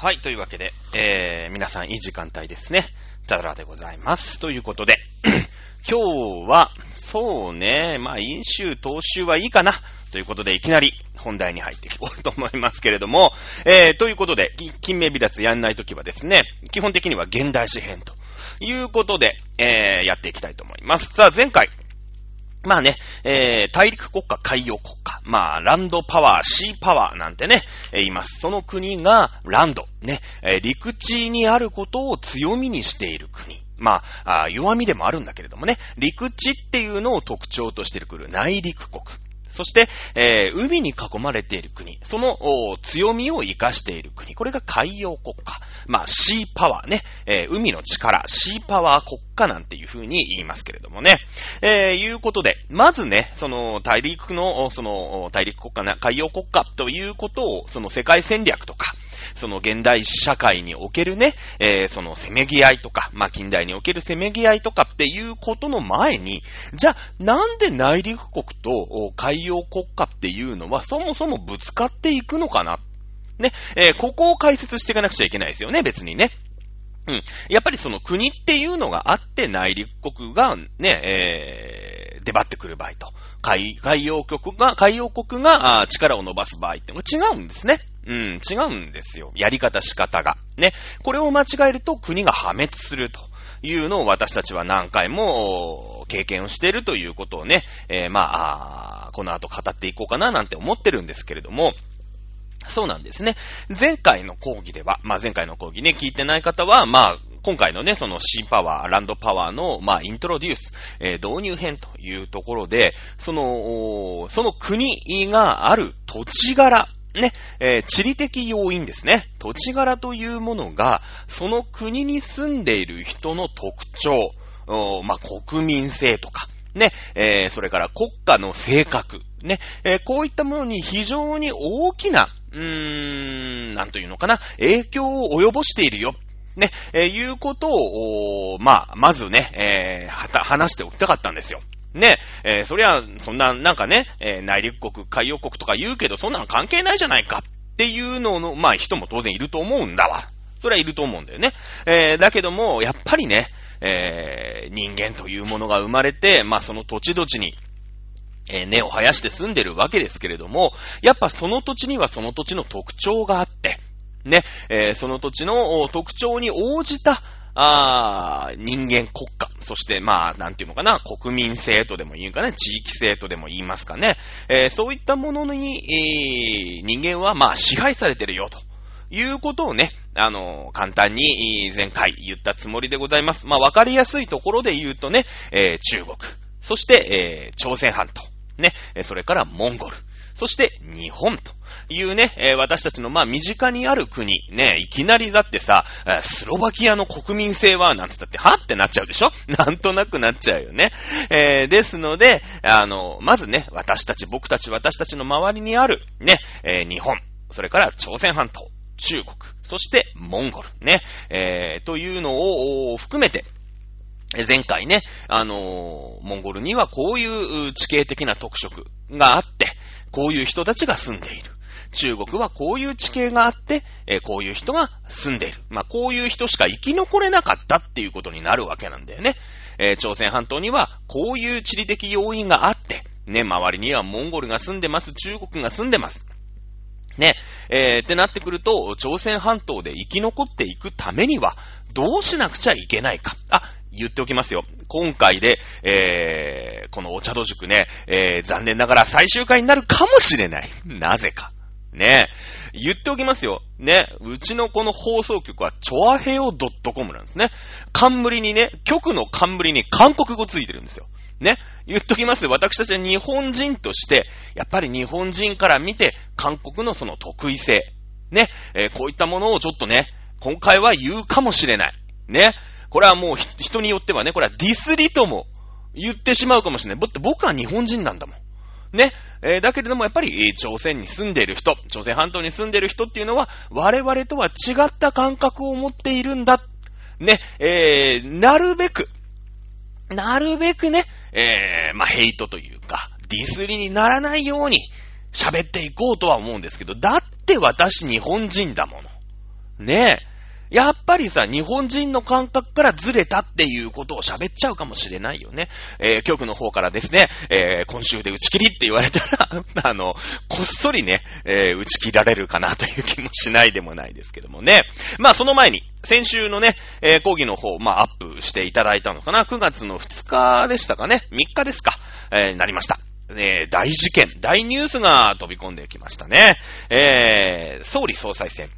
はい、というわけで、えー、皆さんいい時間帯ですね。ザラでございます。ということで、今日は、そうね、まあ、飲酒、投酒はいいかな。ということで、いきなり本題に入っていこうと思いますけれども、えー、ということで、金名離脱やんないときはですね、基本的には現代史編ということで、えー、やっていきたいと思います。さあ、前回、まあね、えー、大陸国家、海洋国家、まあ、ランドパワー、シーパワーなんてね、えー言います。その国が、ランド、ね、えー陸地にあることを強みにしている国。まああ弱みでもあるんだけれどもね、陸地っていうのを特徴としてくる内陸国。そして、えー海に囲まれている国。その強みを活かしている国。これが海洋国家。まあ、シーパワーね。えー海の力、シーパワー国家なんていうふうに言いますけれどもね。えーいうことで、まずね、その大陸の、その大陸国家な、海洋国家ということを、その世界戦略とか、その現代社会におけるね、えーそのせめぎ合いとか、まあ、近代におけるせめぎ合いとかっていうことの前に、じゃあ、なんで内陸国と海洋国家っていうのはそもそもぶつかっていくのかな？ね、えーここを解説していかなくちゃいけないですよね、別にね。うん。やっぱりその国っていうのがあって内陸国がね、えー、出張ってくる場合と。海、海洋国が、海洋国が力を伸ばす場合ってのが違うんですね。うん、違うんですよ。やり方仕方が。ね。これを間違えると国が破滅するというのを私たちは何回も経験をしているということをね、えーまあこの後語っていこうかななんて思ってるんですけれども、そうなんですね。前回の講義では、まあ前回の講義ね、聞いてない方は、まあ、今回のね、そのシーパワー、ランドパワーの、まあ、イントロデュース、えー導入編というところで、その、その国がある土地柄、ね、えー地理的要因ですね。土地柄というものが、その国に住んでいる人の特徴、まあ、国民性とか、ね、えーそれから国家の性格、ね、えーこういったものに非常に大きな、うーん、なんというのかな、影響を及ぼしているよ。ね、えーいうことを、まあ、まずね、えーはた、話しておきたかったんですよ。ね、えーそりゃ、そんな、なんかね、えー内陸国、海洋国とか言うけど、そんなの関係ないじゃないかっていうのの、まあ、人も当然いると思うんだわ。それはいると思うんだよね。えーだけども、やっぱりね、えー人間というものが生まれて、まあ、その土地土地に、えー根を生やして住んでるわけですけれども、やっぱその土地にはその土地の特徴があって、ね、えーその土地の特徴に応じた、あ人間国家、そしてまあ、なんていうのかな、国民性とでも言うかね、地域性とでも言いますかね、えーそういったものに、えー人間はまあ支配されてるよと。いうことをね、あの、簡単に前回言ったつもりでございます。まあ、わかりやすいところで言うとね、えー中国、そして、えー朝鮮半島、ね、それからモンゴル、そして日本というね、えー私たちのまあ身近にある国、ね、いきなりだってさ、スロバキアの国民性は、なんつったって、はってなっちゃうでしょ？なんとなくなっちゃうよね。えーですので、あの、まずね、私たち、僕たち、私たちの周りにある、ね、えー日本、それから朝鮮半島、中国、そしてモンゴル、ね、えというのを含めて、前回ね、あのーモンゴルにはこういう地形的な特色があって、こういう人たちが住んでいる。中国はこういう地形があって、えこういう人が住んでいる。まあ、こういう人しか生き残れなかったっていうことになるわけなんだよね。えー朝鮮半島にはこういう地理的要因があって、ね、周りにはモンゴルが住んでます、中国が住んでます。ね、えー、ってなってくると、朝鮮半島で生き残っていくためには、どうしなくちゃいけないか。あ、言っておきますよ。今回で、えー、このお茶戸塾ね、えー、残念ながら最終回になるかもしれない。なぜか。ね言っておきますよ。ね。うちのこの放送局は、チョアヘオ .com なんですね。冠にね、局の冠に韓国語ついてるんですよ。ね。言っときますよ。私たちは日本人として、やっぱり日本人から見て、韓国のその得意性。ね。えーこういったものをちょっとね、今回は言うかもしれない。ね。これはもう人によってはね、これはディスリとも言ってしまうかもしれない。僕は日本人なんだもん。ね。えーだけれどもやっぱり、え朝鮮に住んでいる人、朝鮮半島に住んでいる人っていうのは、我々とは違った感覚を持っているんだ。ね。えーなるべく、なるべくね、えーまあ、ヘイトというか、ディスりにならないように喋っていこうとは思うんですけど、だって私日本人だもの。ねえ。やっぱりさ、日本人の感覚からずれたっていうことを喋っちゃうかもしれないよね。えー、局の方からですね、えー、今週で打ち切りって言われたら、あの、こっそりね、えー、打ち切られるかなという気もしないでもないですけどもね。まあ、その前に、先週のね、えー、講義の方、まあ、アップしていただいたのかな。9月の2日でしたかね。3日ですか。えー、なりました。え、大事件、大ニュースが飛び込んできましたね。えー、総理総裁選。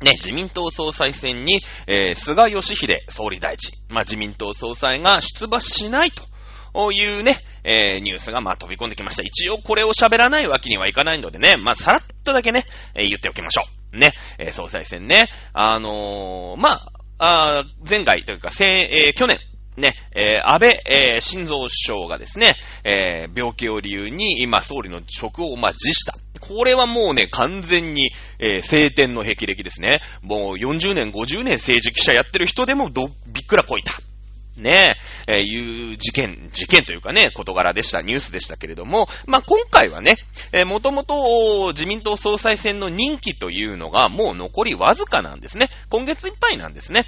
ね、自民党総裁選に、えー、菅義偉総理大臣、まあ、自民党総裁が出馬しないというね、えー、ニュースが、まあ、飛び込んできました。一応これを喋らないわけにはいかないのでね、まあ、さらっとだけね、えー、言っておきましょう。ね、えー、総裁選ね。あのー、まあ、あ前回というか、せえー、去年、ね、えー、安倍、えー、晋三首相がですね、えー、病気を理由に今総理の職を、まあ、辞した。これはもうね、完全に、えー、晴天の霹靂ですね。もう40年、50年政治記者やってる人でもど、びっくらこいた。ねえ、えー、いう事件、事件というかね、事柄でした、ニュースでしたけれども、まあ、今回はね、えー、もともと自民党総裁選の任期というのがもう残りわずかなんですね。今月いっぱいなんですね。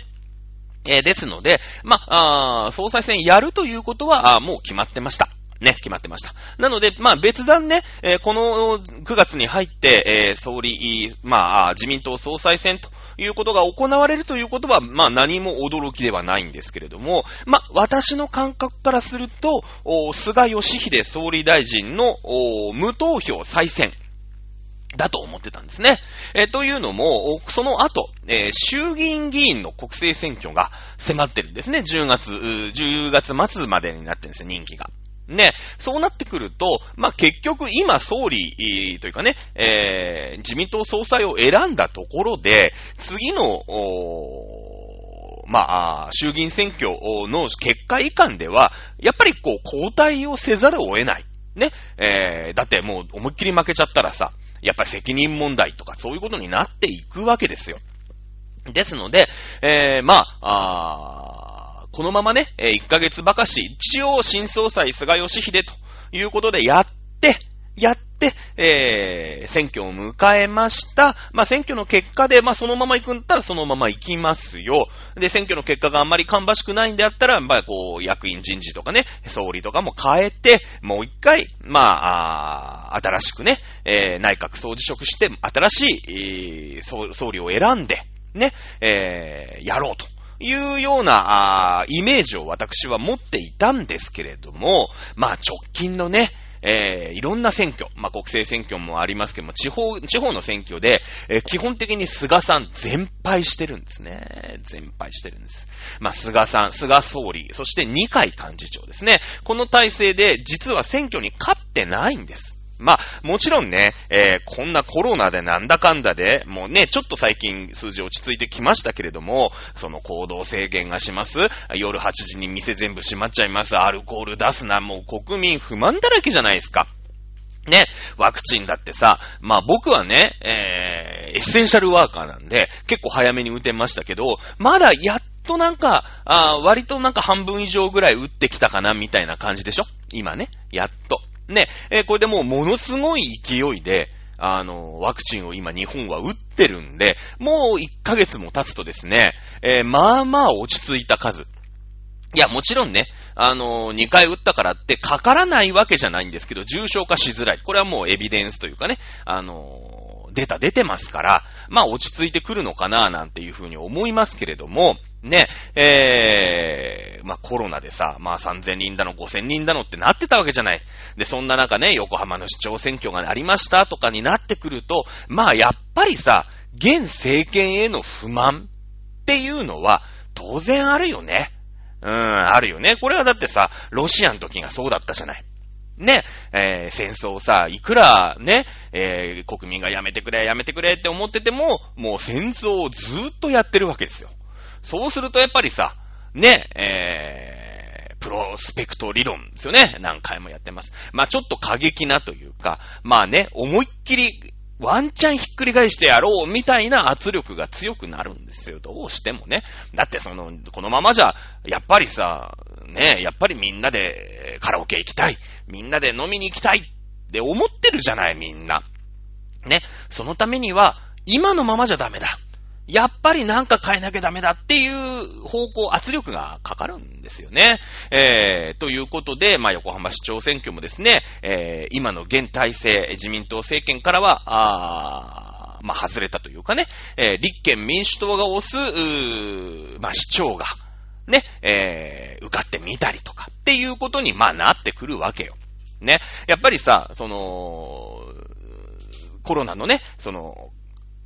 えー、ですので、まあ、総裁選やるということは、もう決まってました。ね、決まってました。なので、まあ別段ね、えー、この9月に入って、えー、総理、まあ自民党総裁選ということが行われるということは、まあ何も驚きではないんですけれども、まあ私の感覚からすると、菅義偉総理大臣の無投票再選。だと思ってたんですね。えー、というのも、その後、えー、衆議院議員の国政選挙が迫ってるんですね。10月、10月末までになってるんですよ、任期が。ね、そうなってくると、まあ、結局今総理、というかね、えー、自民党総裁を選んだところで、次の、まあ、衆議院選挙の結果以下では、やっぱりこう、交代をせざるを得ない。ね。えー、だってもう思いっきり負けちゃったらさ、やっぱり責任問題とかそういうことになっていくわけですよ。ですので、えー、まあ、あこのままね、1ヶ月ばかし、一応新総裁菅義偉ということでやって、やって、えー、選挙を迎えました。まあ、選挙の結果で、まあ、そのまま行くんだったらそのまま行きますよ。で、選挙の結果があんまり芳しくないんであったら、まあ、こう、役員人事とかね、総理とかも変えて、もう一回、まあ、あ新しくね、えー、内閣総辞職して、新しい、えー、総理を選んで、ね、えー、やろうと。いうような、あイメージを私は持っていたんですけれども、まあ直近のね、えー、いろんな選挙、まあ、国政選挙もありますけども、地方、地方の選挙で、えー、基本的に菅さん全敗してるんですね。全敗してるんです。まあ、菅さん、菅総理、そして二階幹事長ですね。この体制で、実は選挙に勝ってないんです。まあ、もちろんね、えー、こんなコロナでなんだかんだで、もうね、ちょっと最近数字落ち着いてきましたけれども、その行動制限がします。夜8時に店全部閉まっちゃいます。アルコール出すな。もう国民不満だらけじゃないですか。ね、ワクチンだってさ、まあ僕はね、えー、エッセンシャルワーカーなんで、結構早めに打てましたけど、まだやっとなんか、あ割となんか半分以上ぐらい打ってきたかな、みたいな感じでしょ？今ね、やっと。ね、えー、これでもうものすごい勢いで、あの、ワクチンを今日本は打ってるんで、もう1ヶ月も経つとですね、えー、まあまあ落ち着いた数。いや、もちろんね、あの、2回打ったからってかからないわけじゃないんですけど、重症化しづらい。これはもうエビデンスというかね、あのー、データ出てますから、まあ落ち着いてくるのかななんていうふうに思いますけれども、ね、えー、まあコロナでさ、まあ3000人だの5000人だのってなってたわけじゃない。で、そんな中ね、横浜の市長選挙がありましたとかになってくると、まあやっぱりさ、現政権への不満っていうのは当然あるよね。うん、あるよね。これはだってさ、ロシアの時がそうだったじゃない。ね、えー、戦争さ、いくらね、えー、国民がやめてくれ、やめてくれって思ってても、もう戦争をずーっとやってるわけですよ。そうするとやっぱりさ、ね、えー、プロスペクト理論ですよね。何回もやってます。まあちょっと過激なというか、まあね、思いっきりワンチャンひっくり返してやろうみたいな圧力が強くなるんですよ。どうしてもね。だってその、このままじゃ、やっぱりさ、ね、やっぱりみんなでカラオケ行きたい。みんなで飲みに行きたいって思ってるじゃない、みんな。ね。そのためには、今のままじゃダメだ。やっぱりなんか変えなきゃダメだっていう方向、圧力がかかるんですよね。えー、ということで、まあ、横浜市長選挙もですね、えー、今の現体制、自民党政権からは、あまあ、外れたというかね、えー、立憲民主党が推す、まあ、市長が、ね、えー、受かってみたりとかっていうことに、まあ、なってくるわけよ。ね。やっぱりさ、その、コロナのね、その、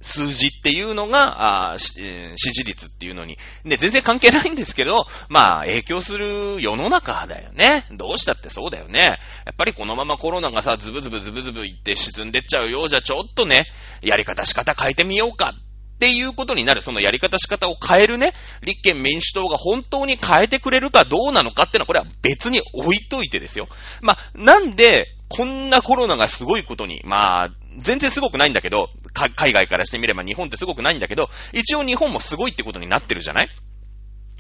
数字っていうのが、あ支持率っていうのに、ね、全然関係ないんですけど、まあ、影響する世の中だよね。どうしたってそうだよね。やっぱりこのままコロナがさ、ズブズブズブズブいって沈んでっちゃうようじゃ、ちょっとね、やり方仕方変えてみようかっていうことになる、そのやり方仕方を変えるね、立憲民主党が本当に変えてくれるかどうなのかっていうのは、これは別に置いといてですよ。まあ、なんで、こんなコロナがすごいことに、まあ、全然すごくないんだけど、海外からしてみれば日本ってすごくないんだけど、一応日本もすごいってことになってるじゃない？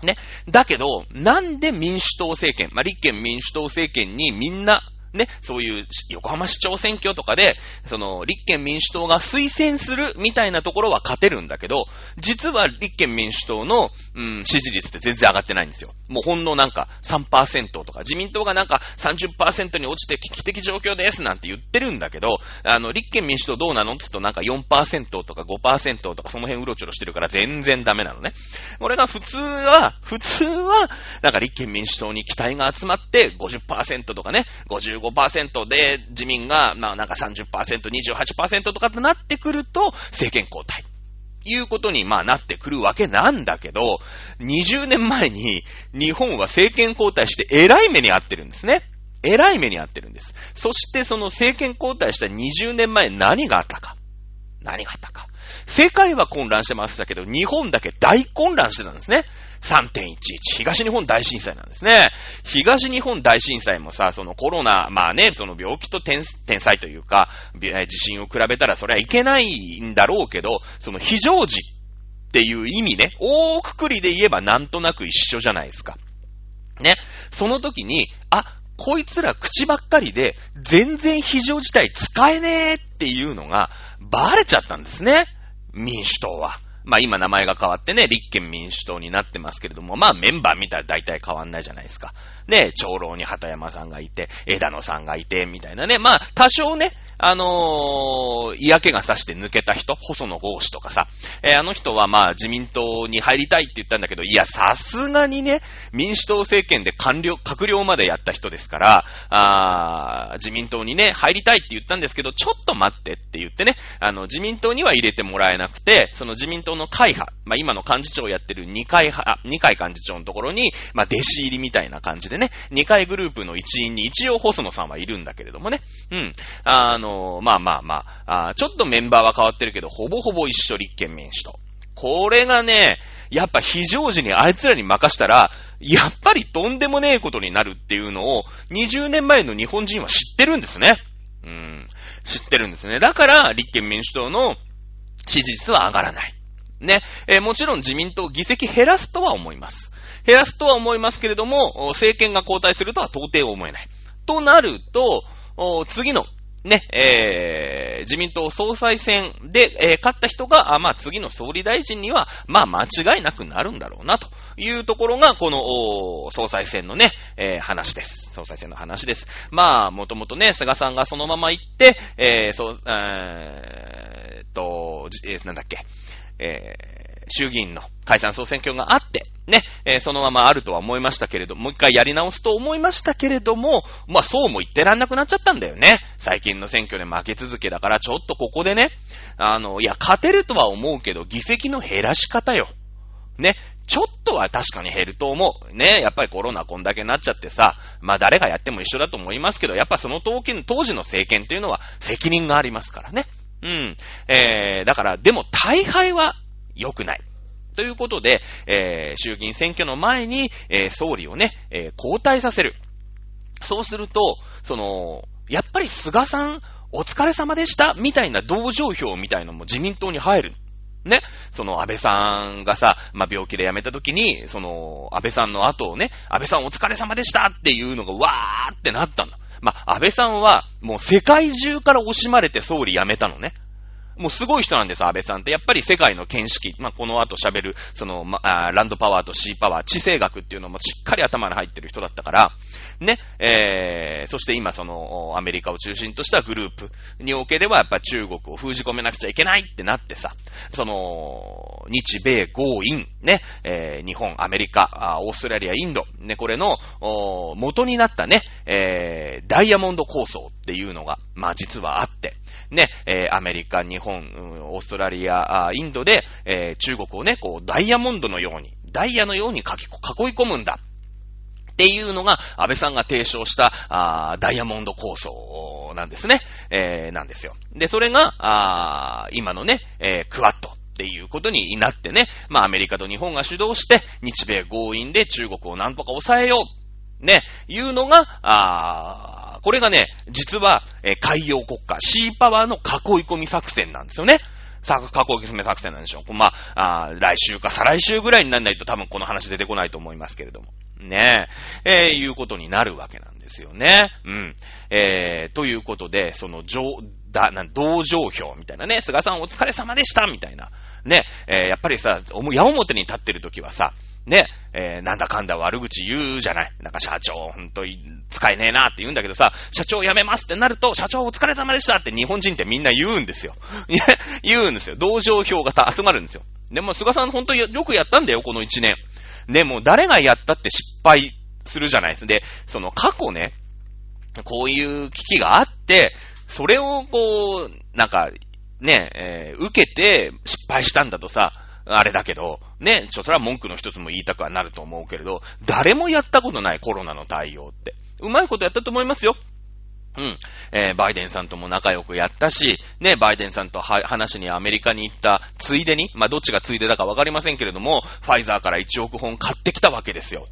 ね。だけど、なんで民主党政権、まあ、立憲民主党政権にみんなね、そういう横浜市長選挙とかで、その立憲民主党が推薦するみたいなところは勝てるんだけど、実は立憲民主党の、うん、支持率って全然上がってないんですよ。もうほんのなんか3%とか、自民党がなんか30%に落ちて危機的状況ですなんて言ってるんだけど、あの、立憲民主党どうなのって言うとなんか4%とか5%とかその辺うろちょろしてるから全然ダメなのね。俺が普通は、普通は、なんか立憲民主党に期待が集まって50%とかね、55 25%で自民が、まあなんか30%、28%とかとなってくると、政権交代。いうことに、まあなってくるわけなんだけど、20年前に日本は政権交代して偉い目に遭ってるんですね。偉い目に遭ってるんです。そしてその政権交代した20年前何があったか。何があったか。世界は混乱してましたけど、日本だけ大混乱してたんですね。3.11、東日本大震災なんですね。東日本大震災もさ、そのコロナ、まあね、その病気と天災というか、地震を比べたらそれはいけないんだろうけど、その非常時っていう意味ね、大くくりで言えばなんとなく一緒じゃないですか。ね。その時に、あ、こいつら口ばっかりで、全然非常事態使えねえっていうのが、バレちゃったんですね。民主党は。まあ今名前が変わってね、立憲民主党になってますけれども、まあメンバー見たら大体変わんないじゃないですか。ね、長老に畑山さんがいて、枝野さんがいて、みたいなね。まあ多少ね、あのー、嫌気がさして抜けた人、細野豪志とかさ、えー、あの人はまあ自民党に入りたいって言ったんだけど、いや、さすがにね、民主党政権で官僚、閣僚までやった人ですから、あ自民党にね、入りたいって言ったんですけど、ちょっと待ってって言ってね、あの、自民党には入れてもらえなくて、その自民党の会派、まあ今の幹事長をやってる二階派、二階幹事長のところに、まあ弟子入りみたいな感じでね、二階グループの一員に一応細野さんはいるんだけれどもね、うん。あの、まあまあまあ、あちょっとメンバーは変わってるけど、ほぼほぼ一緒立憲民主党。これがね、やっぱ非常時にあいつらに任したら、やっぱりとんでもねえことになるっていうのを、20年前の日本人は知ってるんですね。うん。知ってるんですね。だから、立憲民主党の支持率は上がらない。ね。えー、もちろん自民党議席減らすとは思います。減らすとは思いますけれども、政権が交代するとは到底思えない。となると、次のね、えー、自民党総裁選で、えー、勝った人が、あまあ、次の総理大臣には、まあ、間違いなくなるんだろうな、というところが、この、総裁選のね、えー、話です。総裁選の話です。まあ、もともとね、菅さんがそのまま行って、えー、そう、えー、と、えー、なんだっけ、えー、衆議院の解散総選挙があって、ね、えー、そのままあるとは思いましたけれども、もう一回やり直すと思いましたけれども、まあそうも言ってらんなくなっちゃったんだよね。最近の選挙で負け続けだから、ちょっとここでね、あの、いや、勝てるとは思うけど、議席の減らし方よ。ね、ちょっとは確かに減ると思う。ね、やっぱりコロナこんだけなっちゃってさ、まあ誰がやっても一緒だと思いますけど、やっぱその当時の政権っていうのは責任がありますからね。うん。えー、だから、でも大敗は良くない。ということで、えー、衆議院選挙の前に、えー、総理をね、えー、交代させる。そうすると、その、やっぱり菅さん、お疲れ様でしたみたいな同情票みたいのも自民党に入る。ね。その安倍さんがさ、まあ、病気で辞めた時に、その、安倍さんの後をね、安倍さんお疲れ様でしたっていうのがわーってなったの。まあ、安倍さんはもう世界中から惜しまれて総理辞めたのね。もうすごい人なんです、安倍さんって。やっぱり世界の見識、まあ、この後喋る、その、まあ、ランドパワーとシーパワー、地政学っていうのもしっかり頭に入ってる人だったから、ね、えー、そして今その、アメリカを中心としたグループにおけでは、やっぱ中国を封じ込めなくちゃいけないってなってさ、その、日米豪印、ね、えー、日本、アメリカ、オーストラリア、インド、ね、これの、元になったね、えー、ダイヤモンド構想っていうのが、まあ実はあって、ね、えー、アメリカ、日本、オーストラリア、インドで、えー、中国をね、こう、ダイヤモンドのように、ダイヤのように囲い込むんだ。っていうのが、安倍さんが提唱した、あダイヤモンド構想なんですね。えー、なんですよ。で、それが、あ今のね、えー、クワッドっていうことになってね、まあアメリカと日本が主導して、日米合意で中国をなんとか抑えよう、ね、いうのが、あこれがね、実は、えー、海洋国家、シーパワーの囲い込み作戦なんですよね。さあ、囲い込み作戦なんでしょう。まあ、あ来週か再来週ぐらいにならないと多分この話出てこないと思いますけれども。ねえ、えー、いうことになるわけなんですよね。うん。えー、ということで、その、上、だ、な、同情票みたいなね、菅さんお疲れ様でしたみたいな。ね、えー、やっぱりさ、矢面に立ってる時はさ、ね、えー、なんだかんだ悪口言うじゃない。なんか社長、ほんと使えねえなって言うんだけどさ、社長辞めますってなると、社長お疲れ様でしたって日本人ってみんな言うんですよ。言うんですよ。同情票が集まるんですよ。でも菅さんほんとよくやったんだよ、この一年。でも誰がやったって失敗するじゃないですか。で、その過去ね、こういう危機があって、それをこう、なんか、ね、えー、受けて失敗したんだとさ、あれだけど、ね、ちょ、それは文句の一つも言いたくはなると思うけれど、誰もやったことないコロナの対応って。うまいことやったと思いますよ。うん。えー、バイデンさんとも仲良くやったし、ね、バイデンさんとは話にアメリカに行ったついでに、まあ、どっちがついでだかわかりませんけれども、ファイザーから1億本買ってきたわけですよ。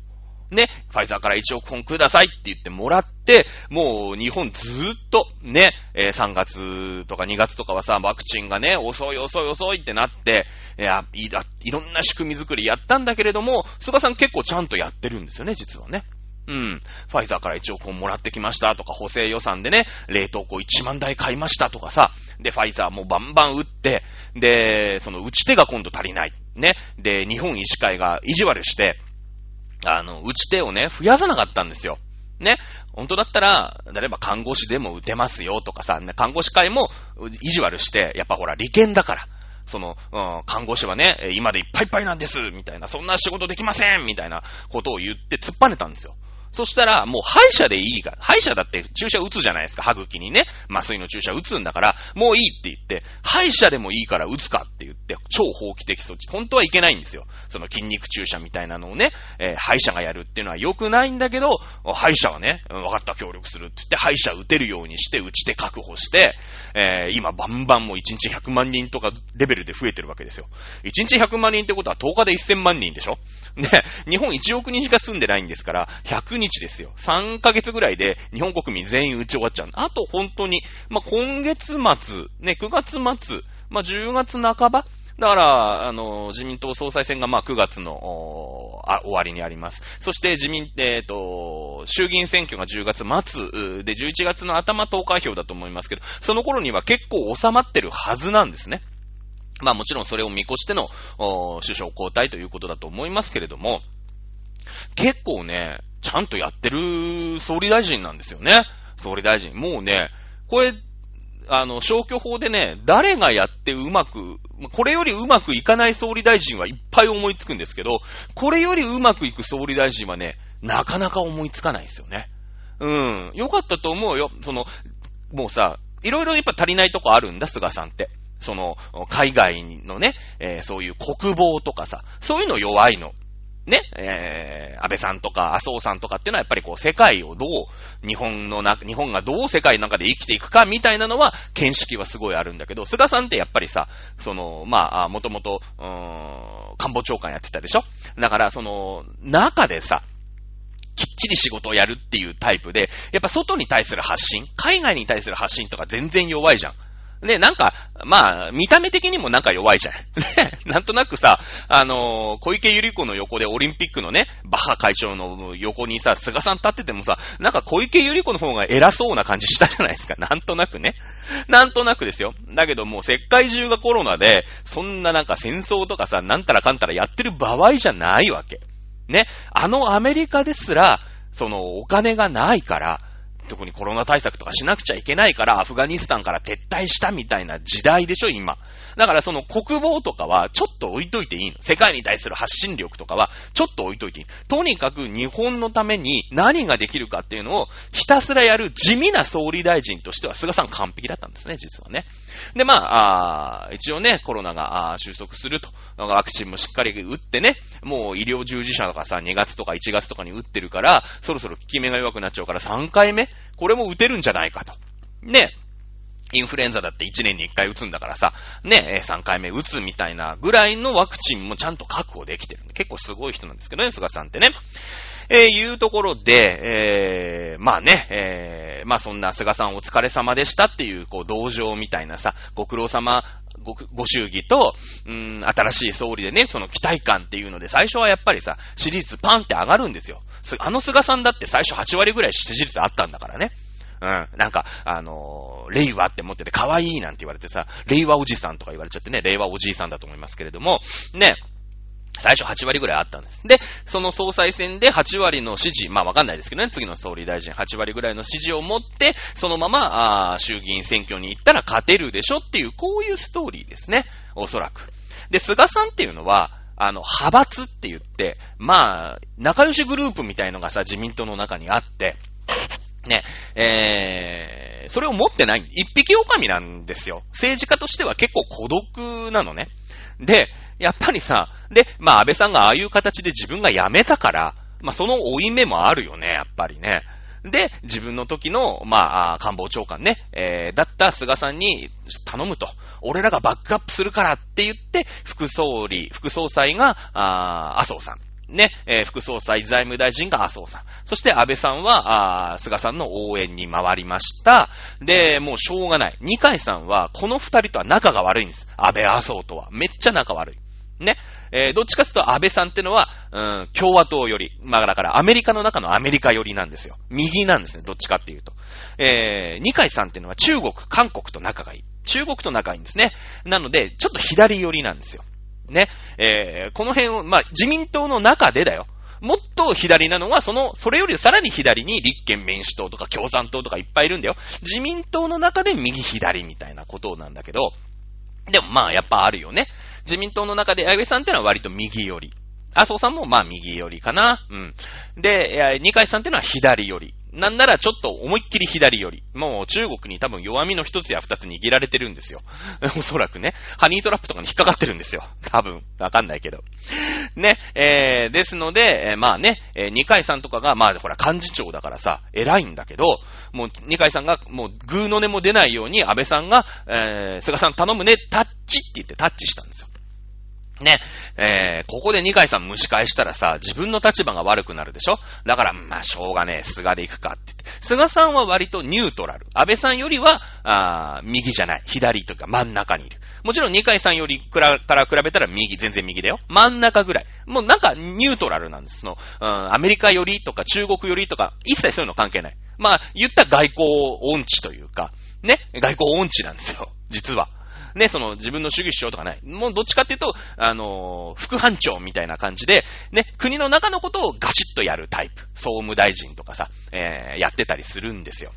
ね、ファイザーから1億本くださいって言ってもらって、もう日本ずーっとね、えー、3月とか2月とかはさ、ワクチンがね、遅い遅い遅いってなって、いや、いいろんな仕組み作りやったんだけれども、菅さん結構ちゃんとやってるんですよね、実はね。うん。ファイザーから1億本もらってきましたとか、補正予算でね、冷凍庫1万台買いましたとかさ、で、ファイザーもバンバン打って、で、その打ち手が今度足りない。ね。で、日本医師会が意地悪して、あの、打ち手をね、増やさなかったんですよ。ね。本当だったら、例えば看護師でも打てますよとかさ、ね、看護師会も意地悪して、やっぱほら、利権だから。その、うん、看護師はね、今でいっぱいいっぱいなんです、みたいな、そんな仕事できませんみたいなことを言って突っぱねたんですよ。そしたら、もう歯医者でいいから、歯医者だって注射打つじゃないですか、歯茎にね。麻酔の注射打つんだから、もういいって言って、歯医者でもいいから打つかって言って、超法規的措置。本当はいけないんですよ。その筋肉注射みたいなのをね、えー、歯医者がやるっていうのは良くないんだけど、歯医者はね、分かった協力するって言って、歯医者打てるようにして、打ち手確保して、えー、今バンバンもう1日100万人とかレベルで増えてるわけですよ。1日100万人ってことは10日で1000万人でしょ？ね、日本1億人しか住んでないんですから、100日ですよ。3ヶ月ぐらいで日本国民全員打ち終わっちゃう。あと本当に、まあ、今月末、ね、9月末、まあ、10月半ばだから、あの、自民党総裁選がま9月のあ終わりにあります。そして自民、えっ、ー、と、衆議院選挙が10月末で11月の頭投開票だと思いますけど、その頃には結構収まってるはずなんですね。まあもちろんそれを見越しての首相交代ということだと思いますけれども、結構ね、ちゃんとやってる総理大臣なんですよね。総理大臣。もうね、これ、あの、消去法でね、誰がやってうまく、これよりうまくいかない総理大臣はいっぱい思いつくんですけど、これよりうまくいく総理大臣はね、なかなか思いつかないですよね。うん。よかったと思うよ。その、もうさ、いろいろやっぱ足りないとこあるんだ、菅さんって。その、海外のね、えー、そういう国防とかさ、そういうの弱いの。ね、えー、安倍さんとか麻生さんとかっていうのはやっぱりこう世界をどう、日本のな、日本がどう世界の中で生きていくかみたいなのは、見識はすごいあるんだけど、菅さんってやっぱりさ、その、まあ、もともと、うーん、官房長官やってたでしょ？だから、その、中でさ、きっちり仕事をやるっていうタイプで、やっぱ外に対する発信、海外に対する発信とか全然弱いじゃん。で、なんか、まあ、見た目的にもなんか弱いじゃん。ね、なんとなくさ、あのー、小池百合子の横でオリンピックのね、バッハ会長の横にさ、菅さん立っててもさ、なんか小池百合子の方が偉そうな感じしたじゃないですか。なんとなくね。なんとなくですよ。だけどもう世界中がコロナで、そんななんか戦争とかさ、なんたらかんたらやってる場合じゃないわけ。ね。あのアメリカですら、そのお金がないから、特にコロナ対策とかしなくちゃいけないから、アフガニスタンから撤退したみたいな時代でしょ、今。だからその国防とかはちょっと置いといていいの。世界に対する発信力とかはちょっと置いといていい。とにかく日本のために何ができるかっていうのをひたすらやる地味な総理大臣としては菅さん完璧だったんですね、実はね。で、まあ、あ一応ね、コロナが収束すると。ワクチンもしっかり打ってね、もう医療従事者とかさ、2月とか1月とかに打ってるから、そろそろ効き目が弱くなっちゃうから3回目これも打てるんじゃないかと。ね。インフルエンザだって1年に1回打つんだからさ、ね、3回目打つみたいなぐらいのワクチンもちゃんと確保できてるんで、結構すごい人なんですけどね、菅さんってね。えー、いうところで、えー、まあね、えー、まあそんな菅さんお疲れ様でしたっていう、こう、同情みたいなさ、ご苦労様ご、ご祝儀と、うん、新しい総理でね、その期待感っていうので、最初はやっぱりさ、支持率パンって上がるんですよ。あの菅さんだって最初8割ぐらい支持率あったんだからね。うん。なんか、あのー、令和って思ってて可愛いなんて言われてさ、令和おじさんとか言われちゃってね、令和おじいさんだと思いますけれども、ね、最初8割ぐらいあったんです。で、その総裁選で8割の支持、まあわかんないですけどね、次の総理大臣8割ぐらいの支持を持って、そのまま、あ衆議院選挙に行ったら勝てるでしょっていう、こういうストーリーですね。おそらく。で、菅さんっていうのは、あの、派閥って言って、まあ、仲良しグループみたいのがさ、自民党の中にあって、ね、えー、それを持ってない、一匹狼なんですよ。政治家としては結構孤独なのね。で、やっぱりさ、で、まあ安倍さんがああいう形で自分が辞めたから、まあその追い目もあるよね、やっぱりね。で、自分の時の、まあ、官房長官ね、えー、だった菅さんに頼むと。俺らがバックアップするからって言って、副総理、副総裁が、あ麻生さん。ね、えー、副総裁、財務大臣が麻生さん。そして安倍さんは、あ菅さんの応援に回りました。で、もうしょうがない。二階さんは、この二人とは仲が悪いんです。安倍麻生とは。めっちゃ仲悪い。ね。えー、どっちかというと安倍さんってのは、うん、共和党より、まあだからアメリカの中のアメリカ寄りなんですよ。右なんですね、どっちかっていうと。えー、二階さんってのは中国、韓国と仲がいい。中国と仲がいいんですね。なので、ちょっと左寄りなんですよ。ね。えー、この辺を、まあ、自民党の中でだよ。もっと左なのは、その、それよりさらに左に立憲民主党とか共産党とかいっぱいいるんだよ。自民党の中で右左みたいなことなんだけど、でもまあやっぱあるよね。自民党の中で安倍さんってのは割と右寄り。麻生さんもまあ右寄りかな。うん。で、二階さんってのは左寄り。なんならちょっと思いっきり左寄り。もう中国に多分弱みの一つや二つ握られてるんですよ。おそらくね。ハニートラップとかに引っかかってるんですよ。多分。わかんないけど。ね。えー、ですので、えー、まあね、えー、二階さんとかが、まあほら幹事長だからさ、偉いんだけど、もう二階さんがもうグーの音も出ないように安倍さんが、えー、菅さん頼むね、タッチって言ってタッチしたんですよ。ね、えー、ここで二階さん蒸し返したらさ、自分の立場が悪くなるでしょ？だから、まあ、しょうがねえ、菅で行くかってって。菅さんは割とニュートラル。安倍さんよりは、あ右じゃない。左というか真ん中にいる。もちろん二階さんよりくら、から比べたら右、全然右だよ。真ん中ぐらい。もうなんかニュートラルなんです。その、うん、アメリカよりとか中国よりとか、一切そういうの関係ない。まあ、言った外交音痴というか、ね、外交音痴なんですよ。実は。ね、その自分の主義主張とかない。もうどっちかっていうと、あのー、副班長みたいな感じで、ね、国の中のことをガチッとやるタイプ。総務大臣とかさ、えー、やってたりするんですよ。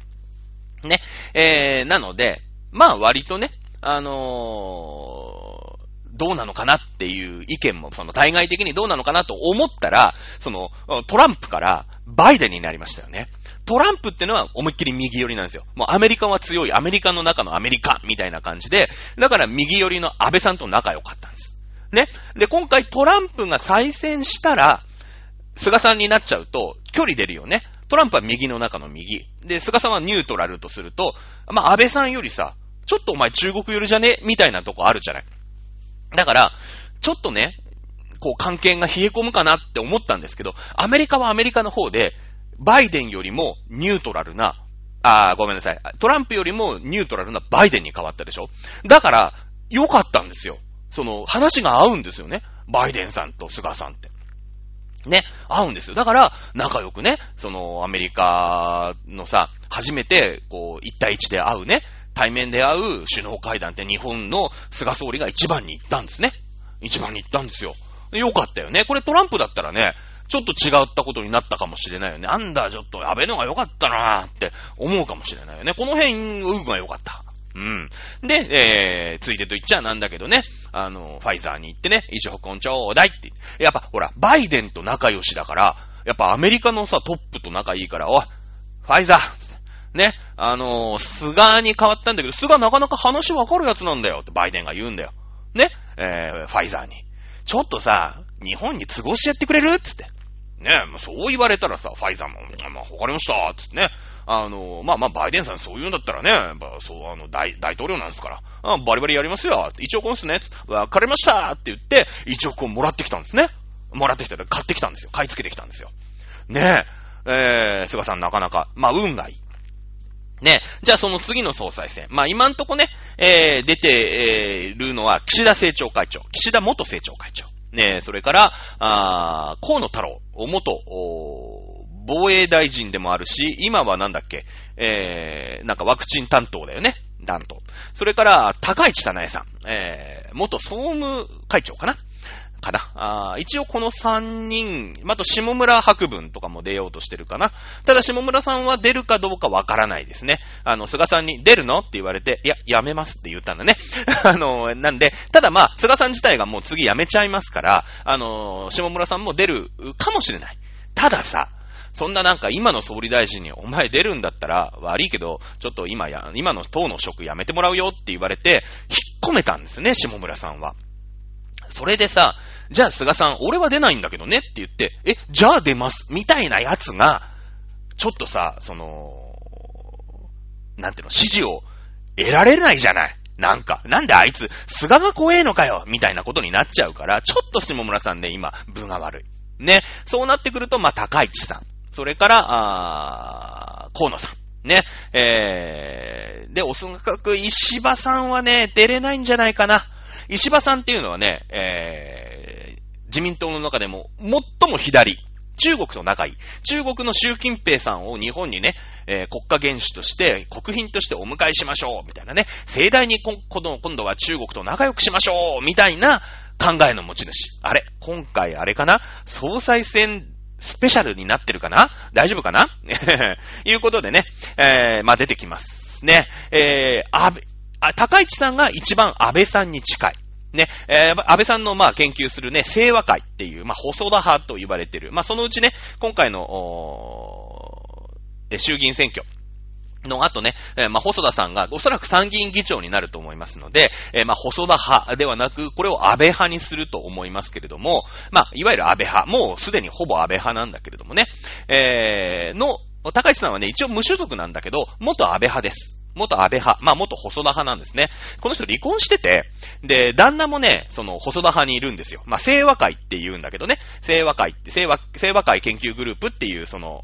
ね、えー、なので、まあ割とね、あのー、どうなのかなっていう意見も、その対外的にどうなのかなと思ったら、その、トランプからバイデンになりましたよね。トランプってのは思いっきり右寄りなんですよ。もうアメリカは強い、アメリカの中のアメリカみたいな感じで、だから右寄りの安倍さんと仲良かったんです。ね。で、今回トランプが再選したら、菅さんになっちゃうと、距離出るよね。トランプは右の中の右。で、菅さんはニュートラルとすると、まあ、安倍さんよりさ、ちょっとお前中国寄りじゃね？みたいなとこあるじゃない。だから、ちょっとね、こう関係が冷え込むかなって思ったんですけど、アメリカはアメリカの方で、バイデンよりもニュートラルな、あーごめんなさい。トランプよりもニュートラルなバイデンに変わったでしょ？だから、良かったんですよ。その、話が合うんですよね。バイデンさんと菅さんって。ね、合うんですよ。だから、仲良くね、その、アメリカのさ、初めて、こう、一対一で会うね、対面で会う首脳会談って日本の菅総理が一番に行ったんですね。一番に行ったんですよ。よかったよね。これトランプだったらね、ちょっと違ったことになったかもしれないよね。なんだ、ちょっと安倍のが良かったなーって思うかもしれないよね。この辺、運が良かった。うん。で、えー、ついてと言っちゃなんだけどね、あの、ファイザーに行ってね、一億本ちょうだいって。やっぱ、ほら、バイデンと仲良しだから、やっぱアメリカのさ、トップと仲いいから、おい、ファイザーね、あの、菅に変わったんだけど、菅なかなか話わかるやつなんだよってバイデンが言うんだよ。ね、えー、ファイザーに。ちょっとさ、日本に都合してやってくれるつって。ね、そう言われたらさ、ファイザーも、まあ、わかりましたつってね。あの、まあまあ、バイデンさんそう言うんだったらね、やっぱそう、あの、大、大統領なんですから、あバリバリやりますよ。1億本っすね。わかりましたって言って、1億本もらってきたんですね。もらってきたら買ってきたんですよ。買い付けてきたんですよ。ねえ、えー、菅さんなかなか、まあ、運がいい。ね。じゃあその次の総裁選。まあ今んとこね、えー、出て、えー、るのは岸田政調会長。岸田元政調会長。ねそれから、あ河野太郎、元、防衛大臣でもあるし、今はなんだっけ、えー、なんかワクチン担当だよね。担当。それから、高市早苗さん、えー、元総務会長かな。かな。あ一応この3人、あと下村博文とかも出ようとしてるかな。ただ下村さんは出るかどうかわからないですね。あの、菅さんに出るのって言われて、いや、やめますって言ったんだね。あの、なんで、ただまあ、菅さん自体がもう次やめちゃいますから、あの、下村さんも出るかもしれない。たださ、そんななんか今の総理大臣にお前出るんだったら悪いけど、ちょっと今や、今の党の職やめてもらうよって言われて、引っ込めたんですね、下村さんは。それでさ、じゃあ菅さん、俺は出ないんだけどねって言って、え、じゃあ出ます、みたいなやつが、ちょっとさ、その、なんていうの、指示を得られないじゃない。なんか、なんであいつ、菅が怖えのかよみたいなことになっちゃうから、ちょっと下村さんね、今、分が悪い。ね。そうなってくると、まあ、高市さん。それから、あ河野さん。ね。えー、で、おそらく石破さんはね、出れないんじゃないかな。石破さんっていうのはね、えー、自民党の中でも最も左。中国と仲いい。中国の習近平さんを日本にね、えー、国家元首として、国賓としてお迎えしましょう、みたいなね。盛大に今度は中国と仲良くしましょう、みたいな考えの持ち主。あれ今回あれかな？総裁選スペシャルになってるかな？大丈夫かな？いうことでね、えー、まあ、出てきます。ね、えー、安倍、高市さんが一番安倍さんに近い。ね、えー、安倍さんの、まあ、研究するね、清和会っていう、まあ、細田派と言われてる。まあ、そのうちね、今回の、衆議院選挙。の後ね、えー、まあ、細田さんがおそらく参議院議長になると思いますので、えー、まあ、細田派ではなく、これを安倍派にすると思いますけれども、まあ、いわゆる安倍派、もうすでにほぼ安倍派なんだけれどもね、えー、の、高市さんはね、一応無所属なんだけど、元安倍派です。元安倍派、まあ元細田派なんですね。この人離婚してて、で、旦那もね、その細田派にいるんですよ。まあ清和会って言うんだけどね、清和会って、清和、清和会研究グループっていう、その、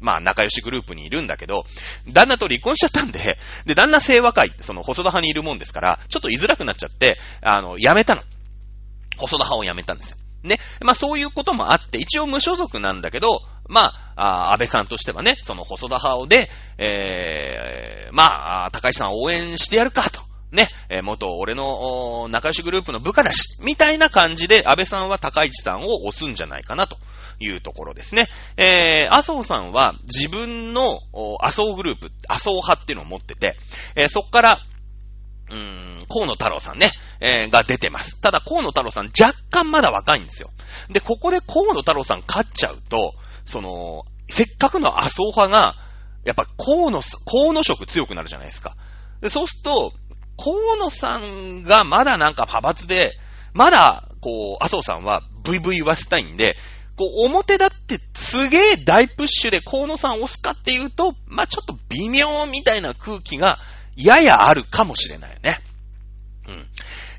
まあ仲良しグループにいるんだけど、旦那と離婚しちゃったんで、で、旦那清和会ってその細田派にいるもんですから、ちょっと居づらくなっちゃって、あの、辞めたの。細田派を辞めたんですよ。ね。まあそういうこともあって、一応無所属なんだけど、まあ、安倍さんとしてはね、その細田派をで、えー、まあ、高橋さん応援してやるかと。ね、えー、元俺の仲良しグループの部下だし、みたいな感じで安倍さんは高市さんを押すんじゃないかなというところですね。えー、麻生さんは自分の麻生グループ、麻生派っていうのを持ってて、えー、そっから、うーん、河野太郎さんね、えー、が出てます。ただ河野太郎さん若干まだ若いんですよ。で、ここで河野太郎さん勝っちゃうと、その、せっかくの麻生派が、やっぱ河野、河野色強くなるじゃないですか。で、そうすると、河野さんがまだなんか派閥で、まだ、こう、麻生さんはブイブイ言わせたいんで、こう、表だってすげえ大プッシュで河野さん押すかっていうと、まあ、ちょっと微妙みたいな空気がややあるかもしれないよね。うん。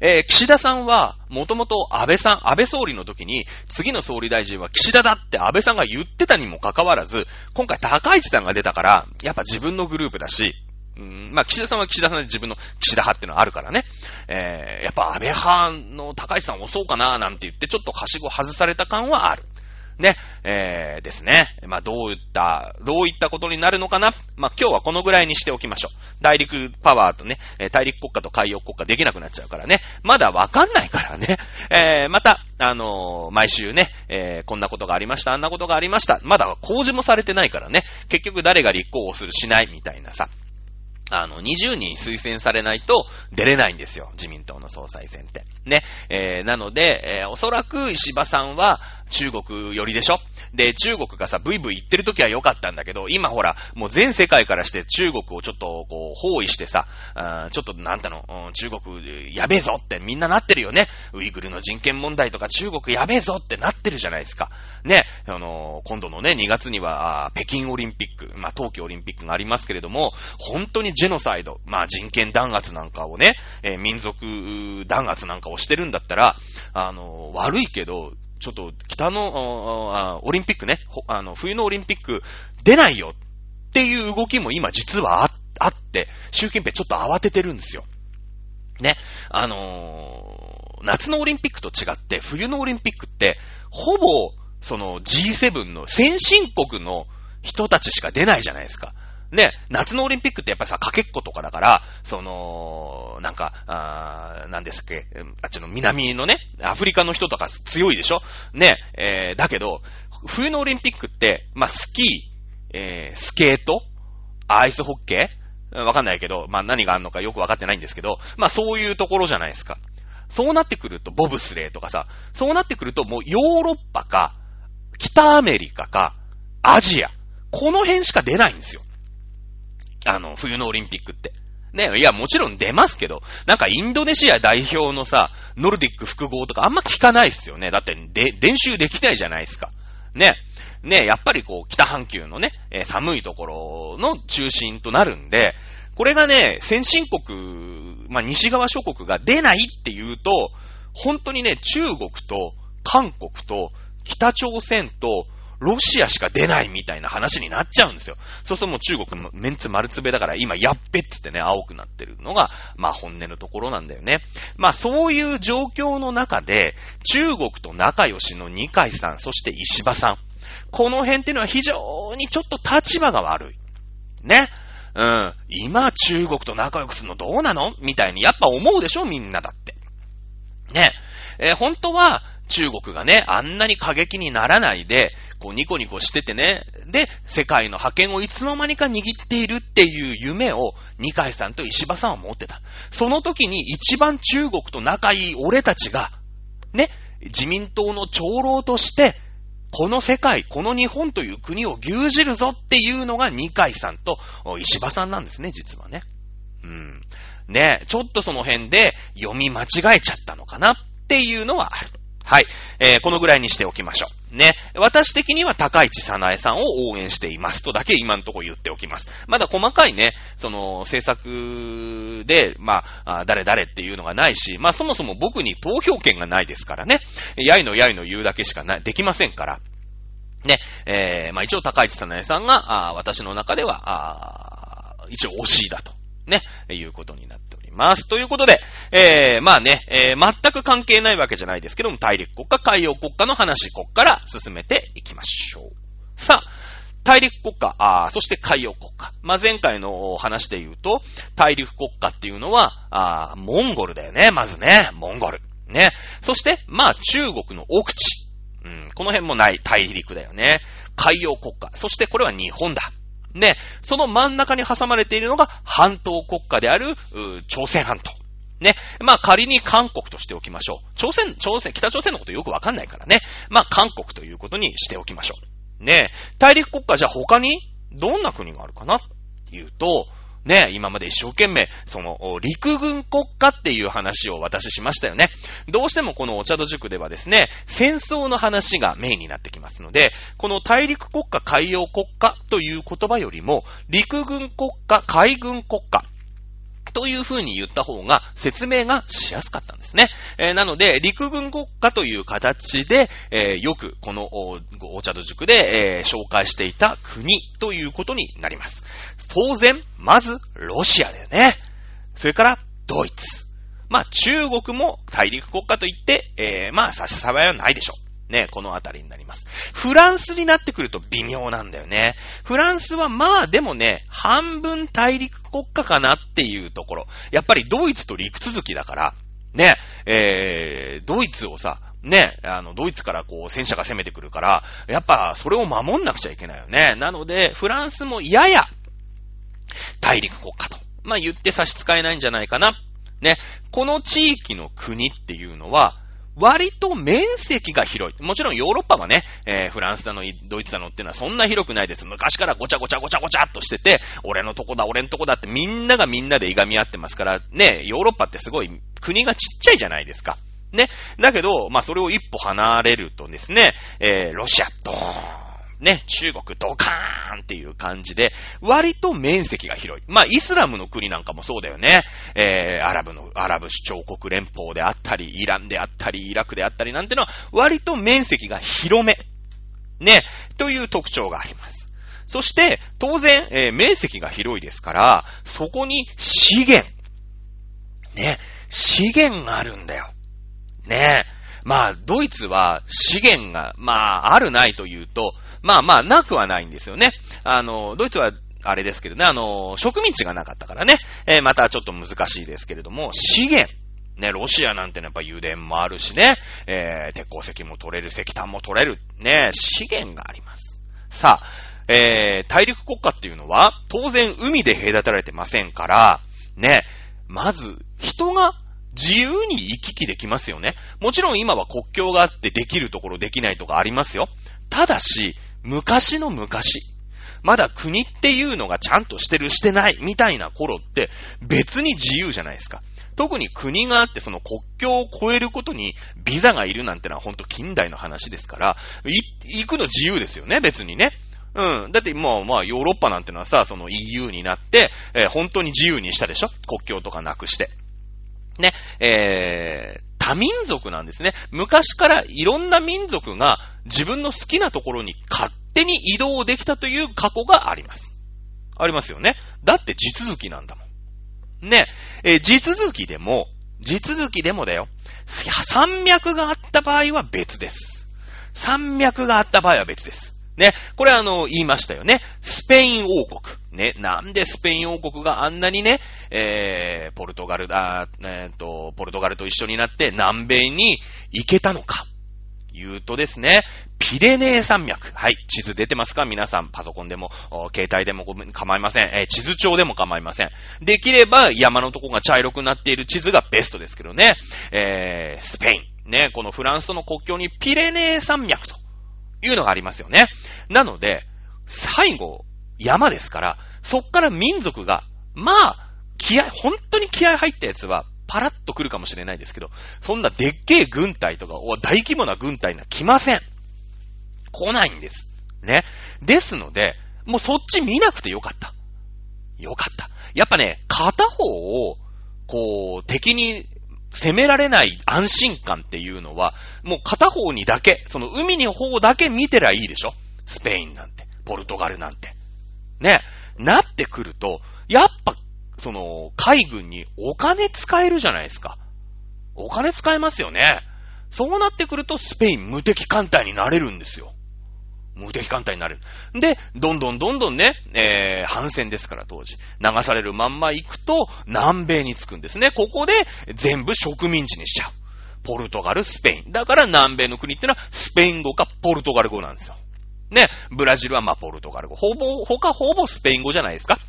えー、岸田さんは、もともと安倍さん、安倍総理の時に、次の総理大臣は岸田だって安倍さんが言ってたにもかかわらず、今回高市さんが出たから、やっぱ自分のグループだし、うん、まあ、岸田さんは岸田さんで自分の岸田派っていうのはあるからね。えー、やっぱ安倍派の高市さんをそうかななんて言って、ちょっとはしご外された感はある。ね、えー、ですね。まあ、どういった、どういったことになるのかな。まあ、今日はこのぐらいにしておきましょう。大陸パワーとね、大陸国家と海洋国家できなくなっちゃうからね。まだわかんないからね。えー、また、あのー、毎週ね、えー、こんなことがありました、あんなことがありました。まだ公示もされてないからね。結局誰が立候補するしないみたいなさ。あの、20人推薦されないと出れないんですよ。自民党の総裁選って。ね。えー、なので、えー、おそらく石破さんは中国寄りでしょ？で、中国がさ、ブイブイ言ってる時は良かったんだけど、今ほら、もう全世界からして中国をちょっとこう、包囲してさ、あちょっとなんたの、中国やべえぞってみんななってるよね。ウイグルの人権問題とか中国やべえぞってなってるじゃないですか。ね。あの、今度のね、2月には、北京オリンピック、まあ、冬季オリンピックがありますけれども、本当にジェノサイド、まあ、人権弾圧なんかをね、え、民族弾圧なんかをしてるんだったら、あの、悪いけど、ちょっと北のオリンピックね、あの、冬のオリンピック出ないよっていう動きも今実はあって、習近平ちょっと慌ててるんですよ。ね。あのー、夏のオリンピックと違って、冬のオリンピックって、ほぼ、その G7 の先進国の人たちしか出ないじゃないですか。ね、夏のオリンピックってやっぱりさ、かけっことかだから、その、なんか、あなんですっけ、あっちの南のね、アフリカの人とか強いでしょ？ね、えー、だけど、冬のオリンピックって、まあ、スキー、えー、スケート、アイスホッケー？わかんないけど、まあ、何があるのかよくわかってないんですけど、まあ、そういうところじゃないですか。そうなってくると、ボブスレーとかさ、そうなってくると、もうヨーロッパか、北アメリカか、アジア、この辺しか出ないんですよ。あの、冬のオリンピックって。ね、いや、もちろん出ますけど、なんかインドネシア代表のさ、ノルディック複合とかあんま聞かないっすよね。だって、で、練習できないじゃないですか。ね。ね、やっぱりこう、北半球のね、え、寒いところの中心となるんで、これがね、先進国、まあ、西側諸国が出ないっていうと、本当にね、中国と韓国と北朝鮮とロシアしか出ないみたいな話になっちゃうんですよ。そうするともう中国のメンツ丸つべだから今やっべっつってね、青くなってるのが、まあ本音のところなんだよね。まあそういう状況の中で、中国と仲良しの二階さん、そして石破さん。この辺っていうのは非常にちょっと立場が悪い。ね。うん。今中国と仲良くするのどうなの？みたいにやっぱ思うでしょ？みんなだって。ね。えー、本当は中国がね、あんなに過激にならないで、こうニコニコしててね、で、世界の覇権をいつの間にか握っているっていう夢を二階さんと石破さんは持ってた。その時に一番中国と仲いい俺たちが、ね、自民党の長老として、この世界、この日本という国を牛耳るぞっていうのが二階さんと石破さんなんですね、実はね。うん。ね、ちょっとその辺で読み間違えちゃったのかなっていうのはある。はい。えー、このぐらいにしておきましょう。ね。私的には高市さなえさんを応援していますとだけ今のところ言っておきます。まだ細かいね、その、政策で、まあ、誰々っていうのがないし、まあそもそも僕に投票権がないですからね。やいのやいの言うだけしかな、できませんから。ね。えー、まあ一応高市さなえさんが、あ私の中では、あ一応推しいだと。ね。いうことになってます。ます。ということで、えー、まあね、えー、全く関係ないわけじゃないですけども、大陸国家、海洋国家の話、こっから進めていきましょう。さあ、大陸国家、あそして海洋国家。まあ、前回の話で言うと、大陸国家っていうのは、あモンゴルだよね、まずね、モンゴル。ね。そして、まあ、中国の奥地。うん、この辺もない大陸だよね。海洋国家。そしてこれは日本だ。ね、その真ん中に挟まれているのが半島国家である、朝鮮半島。ね。まあ仮に韓国としておきましょう。朝鮮、朝鮮、北朝鮮のことよくわかんないからね。まあ韓国ということにしておきましょう。ね。大陸国家じゃ他にどんな国があるかなっていうと、ね、今まで一生懸命、その、陸軍国家っていう話を私しましたよね。どうしてもこのお茶戸塾ではですね、戦争の話がメインになってきますので、この大陸国家、海洋国家という言葉よりも、陸軍国家、海軍国家、という風に言った方が説明がしやすかったんですね。えー、なので、陸軍国家という形で、えー、よくこのおお茶戸塾で、えー、紹介していた国ということになります。当然、まず、ロシアだよね。それから、ドイツ。まあ、中国も大陸国家といって、え、まあ、差し障りはないでしょう。ね、このあたりになります。フランスになってくると微妙なんだよね。フランスはまあでもね、半分大陸国家かなっていうところ。やっぱりドイツと陸続きだから、ね、えー、ドイツをさ、ね、あの、ドイツからこう、戦車が攻めてくるから、やっぱ、それを守んなくちゃいけないよね。なので、フランスもやや、大陸国家と。まあ、言って差し支えないんじゃないかな。ね、この地域の国っていうのは、割と面積が広い。もちろんヨーロッパはね、えー、フランスだの、ドイツだのっていうのはそんな広くないです。昔からごちゃごちゃごちゃごちゃっとしてて、俺のとこだ、俺のとこだってみんながみんなでいがみ合ってますから、ね、ヨーロッパってすごい国がちっちゃいじゃないですか。ね。だけど、まあそれを一歩離れるとですね、えー、ロシア、ドーン。ね、中国ドカーンっていう感じで、割と面積が広い。まあ、イスラムの国なんかもそうだよね。えー、アラブの、アラブ首長国連邦であったり、イランであったり、イラクであったりなんてのは、割と面積が広め。ね、という特徴があります。そして、当然、えー、面積が広いですから、そこに資源。ね、資源があるんだよ。ねまあ、ドイツは資源が、まあ、あるないというと、まあまあ、なくはないんですよね。あの、ドイツは、あれですけどね、あの、植民地がなかったからね、えー、またちょっと難しいですけれども、資源。ね、ロシアなんてのはやっぱ油田もあるしね、えー、鉄鉱石も取れる、石炭も取れる、ね、資源があります。さあ、えー、大陸国家っていうのは、当然海で隔てられてませんから、ね、まず、人が自由に行き来できますよね。もちろん今は国境があってできるところできないとかありますよ。ただし、昔の昔、まだ国っていうのがちゃんとしてるしてないみたいな頃って別に自由じゃないですか。特に国があってその国境を越えることにビザがいるなんてのはほんと近代の話ですから、行くの自由ですよね、別にね。うん。だってもう、まあ、ヨーロッパなんてのはさ、その EU になって、えー、本当に自由にしたでしょ？国境とかなくして。ね、えー、多民族なんですね。昔からいろんな民族が自分の好きなところに勝手に移動できたという過去があります。ありますよね。だって地続きなんだもん。ね、えー、地続きでも、地続きでもだよ。山脈があった場合は別です。山脈があった場合は別です。ね。これあの、言いましたよね。スペイン王国。ね。なんでスペイン王国があんなにね、えー、ポルトガルだ、えっ、ー、と、ポルトガルと一緒になって南米に行けたのか。言うとですね、ピレネー山脈。はい。地図出てますか？皆さん、パソコンでも、携帯でも構いません。えー、地図帳でも構いません。できれば山のとこが茶色くなっている地図がベストですけどね。えー、スペイン。ね、このフランスとの国境にピレネー山脈というのがありますよね。なので、最後、山ですから、そっから民族が、まあ、気合、本当に気合入ったやつは、パラッと来るかもしれないですけど、そんなでっけえ軍隊とか、大規模な軍隊が来ません。来ないんです。ね。ですので、もうそっち見なくてよかった。よかった。やっぱね、片方を、こう、敵に攻められない安心感っていうのは、もう片方にだけ、その海に方だけ見てりゃいいでしょ？スペインなんて、ポルトガルなんて。ね。なってくると、やっぱ、その、海軍にお金使えるじゃないですか。お金使えますよね。そうなってくると、スペイン無敵艦隊になれるんですよ。無敵艦隊になれる。で、どんどんどんどんね、えー、反戦ですから当時。流されるまんま行くと、南米に着くんですね。ここで、全部植民地にしちゃう。ポルトガル、スペイン。だから南米の国ってのは、スペイン語かポルトガル語なんですよ。ね、ブラジルはまあポルトガル語。ほぼ、他ほぼスペイン語じゃないですか。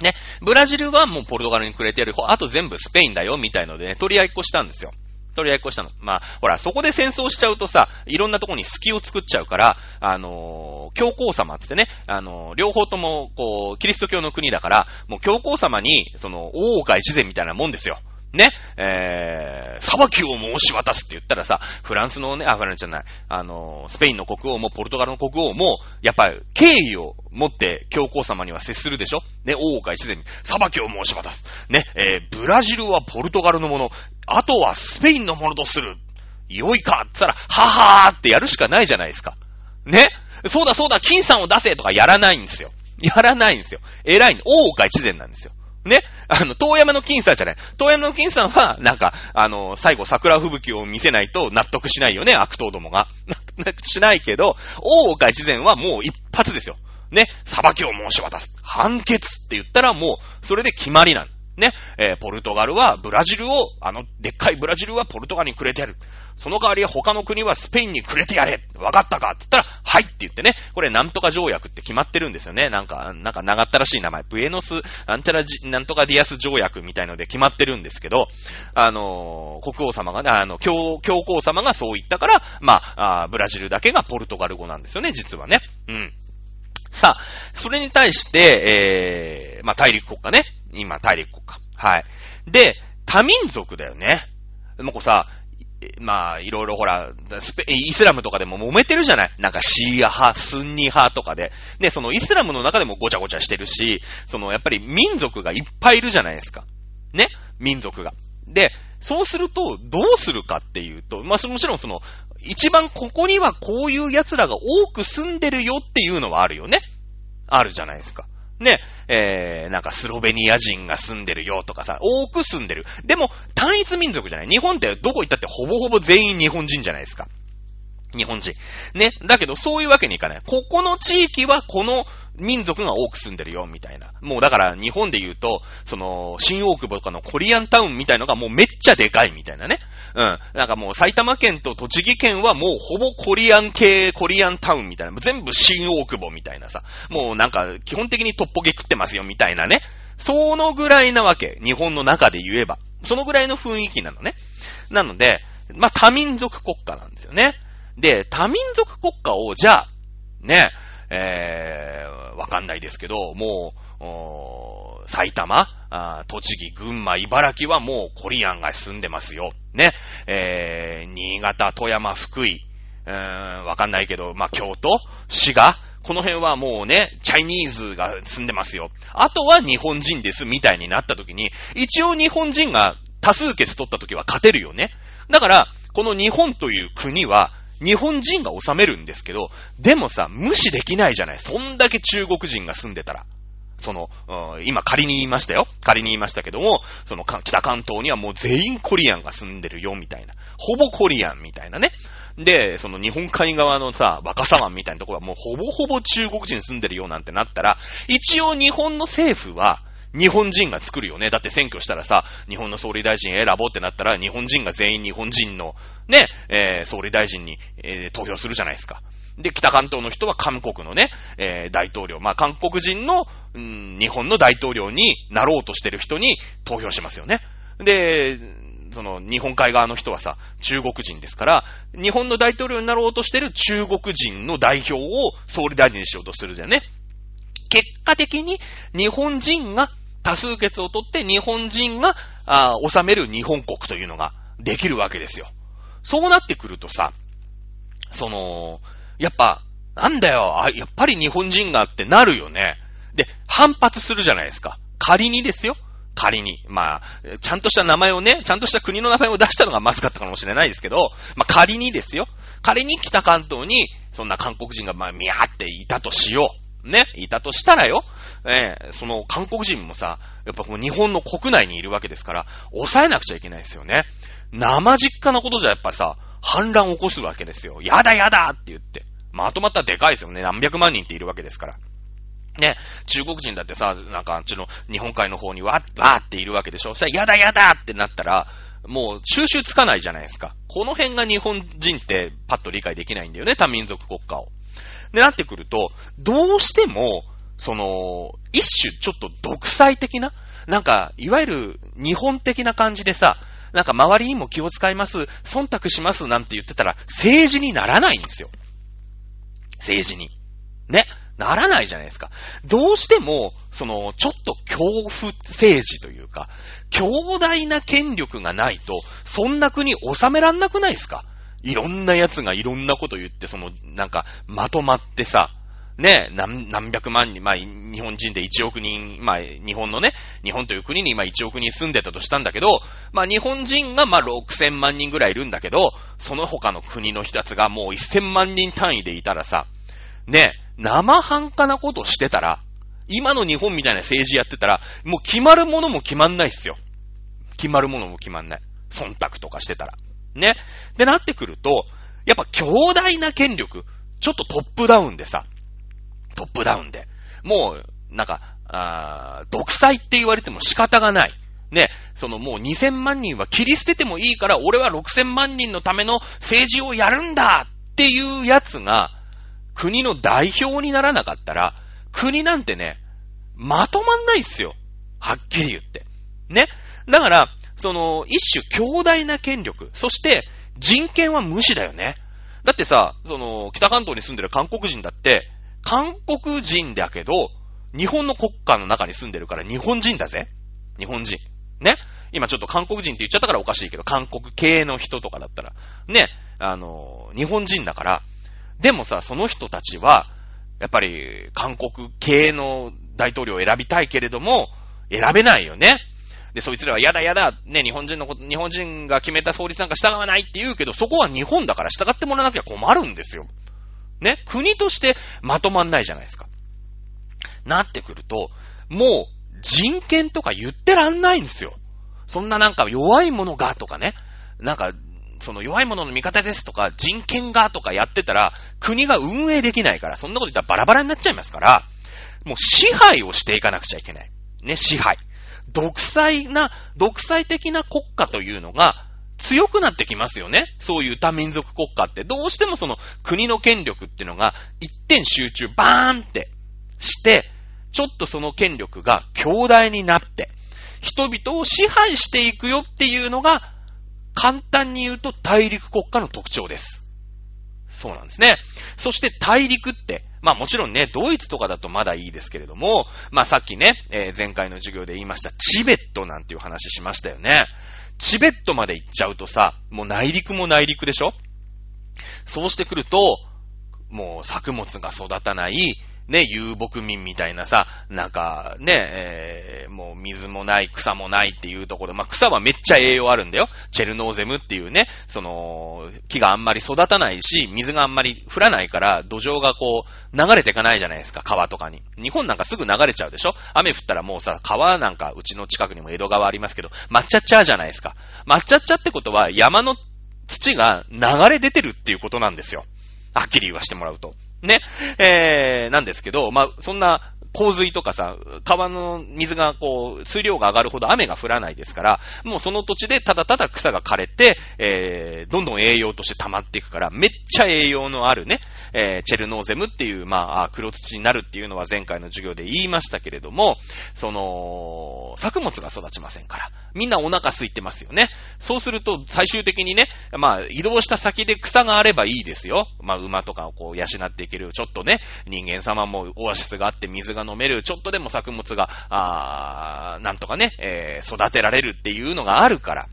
ね、ブラジルはもうポルトガルにくれてやる。あと全部スペインだよ、みたいのでね、取り合いっこしたんですよ。取り合いっこしたの。まあ、ほら、そこで戦争しちゃうとさ、いろんなとこに隙を作っちゃうから、あのー、教皇様つってね、あのー、両方とも、こう、キリスト教の国だから、もう教皇様に、その、大岡一善みたいなもんですよ。ね、えー、裁きを申し渡すって言ったらさ、フランスのね、あ、フランスじゃない、あの、スペインの国王もポルトガルの国王も、やっぱり敬意を持って教皇様には接するでしょ？ね、大岡一前に裁きを申し渡す。ね、えー、ブラジルはポルトガルのもの、あとはスペインのものとする。良いかって言ったら、ははーってやるしかないじゃないですか。ねそうだそうだ、金さんを出せとかやらないんですよ。やらないんですよ。偉いの。大岡一前なんですよ。ねあの、遠山の金さんじゃない。遠山の金さんは、なんか、あの、最後桜吹雪を見せないと納得しないよね、悪党どもが。納得しないけど、大岡一前はもう一発ですよ。ね、裁きを申し渡す。判決って言ったらもう、それで決まりなんね、えー、ポルトガルはブラジルを、あの、でっかいブラジルはポルトガルにくれてやる。その代わり他の国はスペインにくれてやれわかったかって言ったら、はいって言ってね、これなんとか条約って決まってるんですよね。なんか、なんか長ったらしい名前。ブエノス、なんちゃらじ、なんとかディアス条約みたいので決まってるんですけど、あのー、国王様がね、あの、教、教皇様がそう言ったから、まあ、あブラジルだけがポルトガル語なんですよね、実はね。うん。さあ、それに対して、えー、まあ、大陸国家ね。今、大陸国家。はい。で、多民族だよね。もうこうさ、まあ、いろいろほら、スペ、イスラムとかでも揉めてるじゃない？なんかシーア派、スンニ派とかで。で、そのイスラムの中でもごちゃごちゃしてるし、そのやっぱり民族がいっぱいいるじゃないですか。ね？民族が。で、そうすると、どうするかっていうと、まあ、もちろんその、一番ここにはこういう奴らが多く住んでるよっていうのはあるよね。あるじゃないですか。ね、えー、なんかスロベニア人が住んでるよとかさ、多く住んでる。でも、単一民族じゃない。日本ってどこ行ったってほぼほぼ全員日本人じゃないですか。日本人。ね。だけど、そういうわけにいかない。ここの地域はこの民族が多く住んでるよ、みたいな。もうだから日本で言うと、その、新大久保とかのコリアンタウンみたいのがもうめっちゃでかいみたいなね。うん。なんかもう埼玉県と栃木県はもうほぼコリアン系、コリアンタウンみたいな。全部新大久保みたいなさ。もうなんか基本的にトッポゲ食ってますよ、みたいなね。そのぐらいなわけ。日本の中で言えば。そのぐらいの雰囲気なのね。なので、まあ、多民族国家なんですよね。で、多民族国家を、じゃあ、ね、えー、わかんないですけど、もう、埼玉栃木、群馬、茨城はもうコリアンが住んでますよ。ね。えー、新潟、富山、福井、うーん、わかんないけど、まあ、京都、滋賀、この辺はもうね、チャイニーズが住んでますよ。あとは日本人です、みたいになった時に、一応日本人が多数決取った時は勝てるよね。だから、この日本という国は、日本人が治めるんですけど、でもさ、無視できないじゃない。そんだけ中国人が住んでたら。その、今仮に言いましたよ。仮に言いましたけども、その北関東にはもう全員コリアンが住んでるよ、みたいな。ほぼコリアンみたいなね。で、その日本海側のさ、若狭湾みたいなところはもうほぼほぼ中国人住んでるよなんてなったら、一応日本の政府は、日本人が作るよね。だって選挙したらさ、日本の総理大臣選ぼうってなったら、日本人が全員日本人の、ね、えー、総理大臣に、えー、投票するじゃないですか。で、北関東の人は韓国のね、えー、大統領、まあ、韓国人の、うん、日本の大統領になろうとしてる人に投票しますよね。で、その、日本海側の人はさ、中国人ですから、日本の大統領になろうとしてる中国人の代表を総理大臣にしようとするじゃんね。結果的に日本人が多数決を取って日本人が、あ治める日本国というのができるわけですよ。そうなってくるとさ、その、やっぱ、なんだよ、あ、やっぱり日本人がってなるよね。で、反発するじゃないですか。仮にですよ。仮に。まあ、ちゃんとした名前をね、ちゃんとした国の名前を出したのがまずかったかもしれないですけど、まあ仮にですよ。仮に北関東に、そんな韓国人がまあ、みやーっていたとしよう。ね、いたとしたらよ、えー、その韓国人もさ、やっぱこの日本の国内にいるわけですから、抑えなくちゃいけないですよね。生実家のことじゃやっぱさ、反乱を起こすわけですよ。やだやだって言って。まとまったらでかいですよね。何百万人っているわけですから。ね、中国人だってさ、なんかあっちの日本海の方にわー、わーっているわけでしょ。さ、やだやだってなったら、もう収集つかないじゃないですか。この辺が日本人ってパッと理解できないんだよね、多民族国家を。で、なってくると、どうしても、その、一種ちょっと独裁的な、なんか、いわゆる日本的な感じでさ、なんか周りにも気を使います、忖度しますなんて言ってたら、政治にならないんですよ。政治に。ね。ならないじゃないですか。どうしても、その、ちょっと恐怖政治というか、強大な権力がないと、そんな国収めらんなくないですか？いろんな奴がいろんなこと言って、その、なんか、まとまってさ、ね、何、何百万人、まあ、日本人で1億人、まあ、日本のね、日本という国に今1億人住んでたとしたんだけど、まあ、日本人がまあ、6000万人ぐらいいるんだけど、その他の国の人たちがもう1000万人単位でいたらさ、ね、生半可なことしてたら、今の日本みたいな政治やってたら、もう決まるものも決まんないっすよ。決まるものも決まんない。忖度とかしてたら。ね。で、なってくると、やっぱ強大な権力、ちょっとトップダウンでさ、トップダウンで。もう、なんか、あ独裁って言われても仕方がない。ね、そのもう2000万人は切り捨ててもいいから、俺は6000万人のための政治をやるんだっていうやつが、国の代表にならなかったら、国なんてね、まとまんないっすよ。はっきり言って。ね。だから、その、一種強大な権力、そして人権は無視だよね。だってさ、その、北関東に住んでる韓国人だって、韓国人だけど、日本の国家の中に住んでるから日本人だぜ。日本人。ね。今ちょっと韓国人って言っちゃったからおかしいけど、韓国系の人とかだったら、ね。あの、日本人だから、でもさ、その人たちは、やっぱり韓国系の大統領を選びたいけれども、選べないよね。で、そいつらはやだやだ、ね、日本人のこと、日本人が決めた創立なんか従わないって言うけど、そこは日本だから従ってもらわなきゃ困るんですよ。ね、国としてまとまんないじゃないですか。なってくると、もう人権とか言ってらんないんですよ。そんななんか弱い者がとかね、なんか、その弱い者の味方ですとか、人権がとかやってたら、国が運営できないから、そんなこと言ったらバラバラになっちゃいますから、もう支配をしていかなくちゃいけない。ね、支配。独裁な、独裁的な国家というのが強くなってきますよね。そういう多民族国家って。どうしてもその国の権力っていうのが一点集中バーンってして、ちょっとその権力が強大になって、人々を支配していくよっていうのが、簡単に言うと大陸国家の特徴です。そうなんですね。そして大陸って、まあもちろんね、ドイツとかだとまだいいですけれども、まあさっきね、えー、前回の授業で言いました、チベットなんていう話しましたよね。チベットまで行っちゃうとさ、もう内陸も内陸でしょ？そうしてくると、もう作物が育たない、ね、遊牧民みたいなさ、なんか、ね、えー、もう水もない、草もないっていうところ、まあ、草はめっちゃ栄養あるんだよ。チェルノーゼムっていうね、その、木があんまり育たないし、水があんまり降らないから、土壌がこう、流れていかないじゃないですか、川とかに。日本なんかすぐ流れちゃうでしょ？雨降ったらもうさ、川なんか、うちの近くにも江戸川ありますけど、抹茶っちゃうじゃないですか。抹茶っちゃってことは、山の土が流れ出てるっていうことなんですよ。はっきり言わしてもらうと。ね、えー、なんですけど、まあ、そんな、洪水とかさ、川の水がこう、水量が上がるほど雨が降らないですから、もうその土地でただただ草が枯れて、えー、どんどん栄養として溜まっていくから、めっちゃ栄養のあるね、えー、チェルノーゼムっていう、まあ、黒土になるっていうのは前回の授業で言いましたけれども、その、作物が育ちませんから、みんなお腹空いてますよね。そうすると、最終的にね、まあ、移動した先で草があればいいですよ。まあ、馬とかをこう、養っていける。ちょっとね、人間様もオアシスがあって水が飲める。ちょっとでも作物が、あなんとかね、えー、育てられるっていうのがあるから。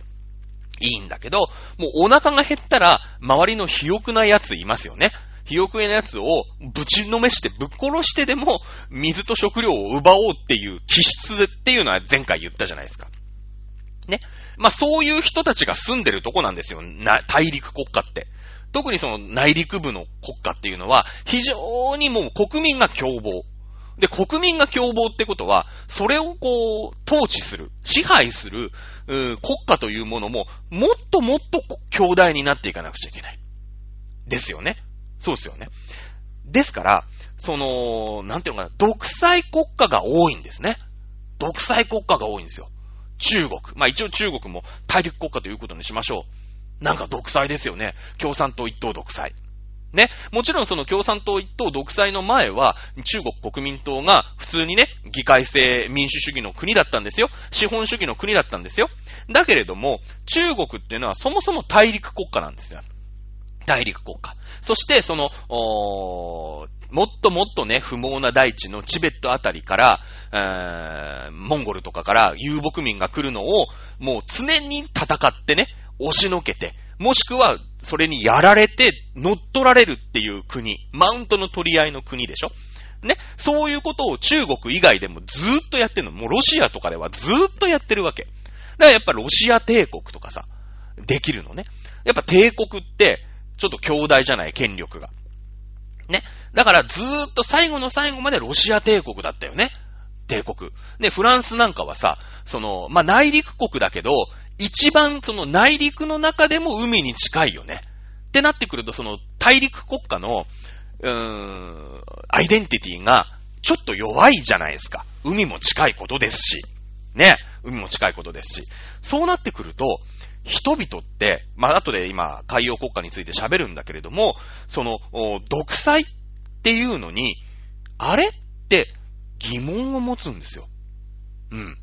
いいんだけど、もうお腹が減ったら、周りの肥沃なやついますよね。肥沃なやつをぶちのめしてぶっ殺してでも水と食料を奪おうっていう気質っていうのは前回言ったじゃないですか。ね。まあ、そういう人たちが住んでるとこなんですよ。な、大陸国家って。特にその内陸部の国家っていうのは、非常にもう国民が凶暴。で、国民が凶暴ってことは、それをこう、統治する、支配する、国家というものも、もっともっと強大になっていかなくちゃいけない。ですよね。そうですよね。ですから、その、なんていうのかな、独裁国家が多いんですね。独裁国家が多いんですよ。中国。まあ一応中国も大陸国家ということにしましょう。なんか独裁ですよね。共産党一党独裁。ね。もちろんその共産党一党独裁の前は、中国国民党が普通にね、議会制民主主義の国だったんですよ。資本主義の国だったんですよ。だけれども、中国っていうのはそもそも大陸国家なんですよ。大陸国家。そして、その、もっともっとね、不毛な大地のチベットあたりから、え、モンゴルとかから遊牧民が来るのを、もう常に戦ってね、押しのけて、もしくは、それにやられて乗っ取られるっていう国、マウントの取り合いの国でしょ？ね、そういうことを中国以外でもずーっとやってるの。もうロシアとかではずーっとやってるわけ。だからやっぱロシア帝国とかさ、できるのね。やっぱ帝国って、ちょっと強大じゃない、権力が。ね？だからずーっと最後の最後までロシア帝国だったよね。帝国。で、フランスなんかはさ、その、まあ、内陸国だけど、一番その内陸の中でも海に近いよね。ってなってくると、その大陸国家の、うーん、アイデンティティがちょっと弱いじゃないですか。海も近いことですし。ね。海も近いことですし。そうなってくると、人々って、まあ、後で今、海洋国家について喋るんだけれども、その、独裁っていうのに、あれって疑問を持つんですよ。うん。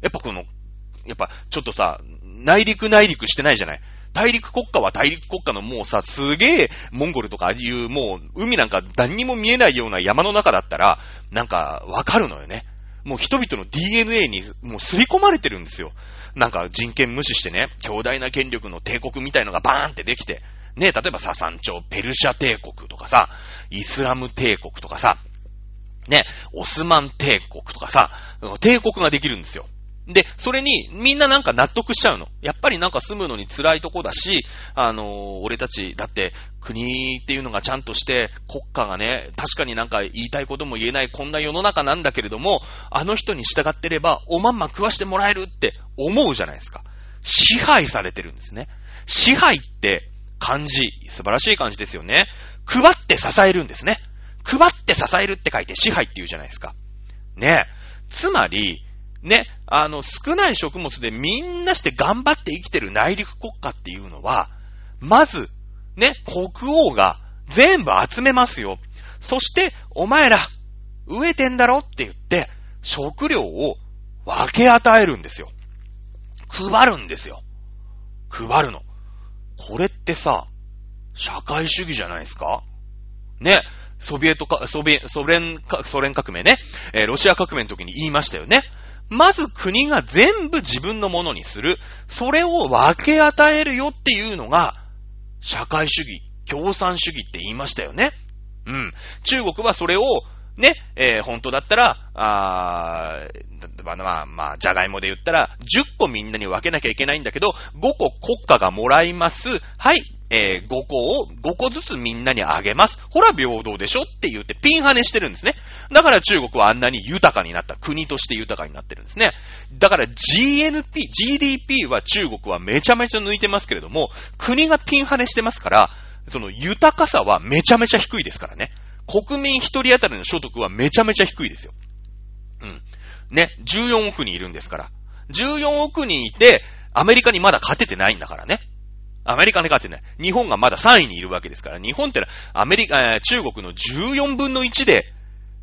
やっぱこの、やっぱちょっとさ、内陸内陸してないじゃない？大陸国家は大陸国家のもうさ、すげえ、モンゴルとかいうもう、海なんか何にも見えないような山の中だったら、なんか、わかるのよね。もう人々の DNA にもう吸い込まれてるんですよ。なんか人権無視してね、強大な権力の帝国みたいのがバーンってできて、ね、例えばササン朝、ペルシャ帝国とかさ、イスラム帝国とかさ、ね、オスマン帝国とかさ、帝国ができるんですよ。で、それにみんななんか納得しちゃうの。やっぱりなんか住むのに辛いとこだし、あのー、俺たち、だって国っていうのがちゃんとして国家がね、確かになんか言いたいことも言えないこんな世の中なんだけれども、あの人に従ってればおまんま食わしてもらえるって思うじゃないですか。支配されてるんですね。支配って漢字、素晴らしい漢字ですよね。配って支えるんですね。配って支えるって書いて支配って言うじゃないですか。ね。つまり、ね、あの、少ない食物でみんなして頑張って生きてる内陸国家っていうのは、まず、ね、国王が全部集めますよ。そして、お前ら、飢えてんだろって言って、食料を分け与えるんですよ。配るんですよ。配るの。これってさ、社会主義じゃないですかね。ソビエトか、ソビエ、ソ連、ソ連革命ね。えー、ロシア革命の時に言いましたよね。まず国が全部自分のものにする。それを分け与えるよっていうのが、社会主義、共産主義って言いましたよね。うん。中国はそれを、ね、えー、本当だったら、あまあ、まあ、まあ、じゃがいもで言ったら、10個みんなに分けなきゃいけないんだけど、5個国家がもらいます。はい、えー、5個を、5個ずつみんなにあげます。ほら平等でしょって言ってピンハネしてるんですね。だから中国はあんなに豊かになった。国として豊かになってるんですね。だから GNP、GDP は中国はめちゃめちゃ抜いてますけれども、国がピンハネしてますから、その豊かさはめちゃめちゃ低いですからね。国民一人当たりの所得はめちゃめちゃ低いですよ。うん。ね、14億人いるんですから。14億人いて、アメリカにまだ勝ててないんだからね。アメリカに勝ってない。日本がまだ3位にいるわけですから、日本ってのはアメリカ、えー、中国の14分の1で、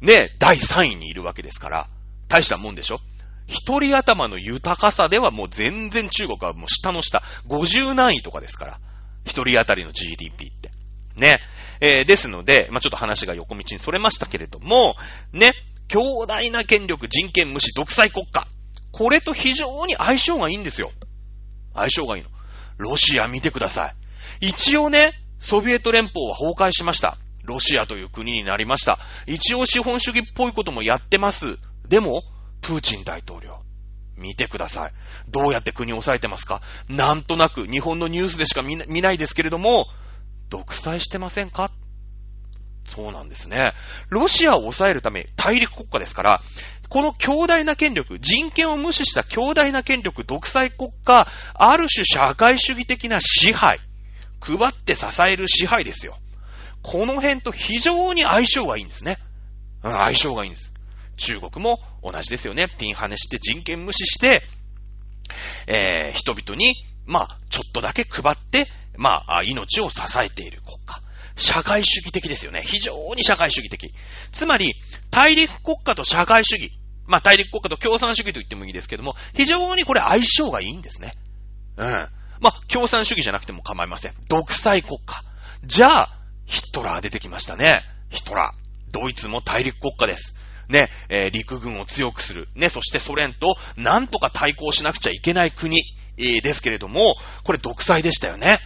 ね、第3位にいるわけですから、大したもんでしょ？一人頭の豊かさではもう全然中国はもう下の下、50何位とかですから。一人当たりの GDP って。ね。えー、ですので、まあ、ちょっと話が横道にそれましたけれども、ね。強大な権力、人権無視、独裁国家。これと非常に相性がいいんですよ。相性がいいの。ロシア見てください。一応ね、ソビエト連邦は崩壊しました。ロシアという国になりました。一応資本主義っぽいこともやってます。でも、プーチン大統領。見てください。どうやって国を抑えてますか？なんとなく日本のニュースでしか見ないですけれども、独裁してませんか？そうなんですね。ロシアを抑えるため、大陸国家ですから、この強大な権力、人権を無視した強大な権力、独裁国家、ある種社会主義的な支配、配って支える支配ですよ。この辺と非常に相性がいいんですね。うん、相性がいいんです。中国も同じですよね。ピンハネして人権無視して、えー、人々に、まあ、ちょっとだけ配って、まあ、命を支えている国家。社会主義的ですよね。非常に社会主義的。つまり、大陸国家と社会主義。まあ、大陸国家と共産主義と言ってもいいですけども、非常にこれ相性がいいんですね。うん。まあ、共産主義じゃなくても構いません。独裁国家。じゃあ、ヒトラー出てきましたね。ヒトラー。ドイツも大陸国家です。ね、えー、陸軍を強くする。ね、そしてソ連となんとか対抗しなくちゃいけない国、えー、ですけれども、これ独裁でしたよね。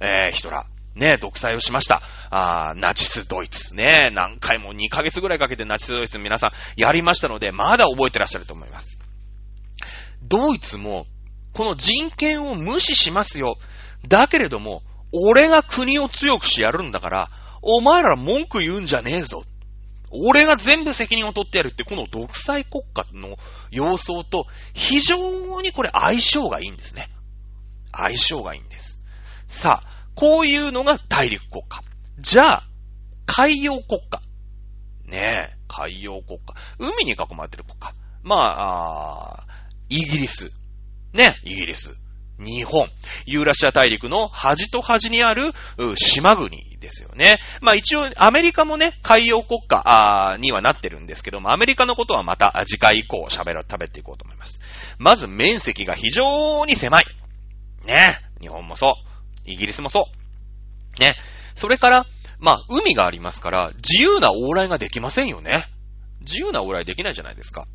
えー、ヒトラーね、独裁をしました。あーナチスドイツ。ね、何回も2ヶ月ぐらいかけてナチスドイツの皆さんやりましたので、まだ覚えてらっしゃると思います。ドイツも、この人権を無視しますよ。だけれども、俺が国を強くしやるんだから、お前ら文句言うんじゃねえぞ。俺が全部責任を取ってやるって、この独裁国家の様相と非常にこれ相性がいいんですね。相性がいいんです。さあ、こういうのが大陸国家。じゃあ、海洋国家。ねえ、海洋国家。海に囲まれてる国家。まあ、あイギリス。ね、イギリス。日本。ユーラシア大陸の端と端にある島国ですよね。まあ一応アメリカもね、海洋国家にはなってるんですけども、アメリカのことはまた次回以降喋る、食べていこうと思います。まず面積が非常に狭い。ね。日本もそう。イギリスもそう。ね。それから、まあ海がありますから、自由な往来ができませんよね。自由な往来できないじゃないですか。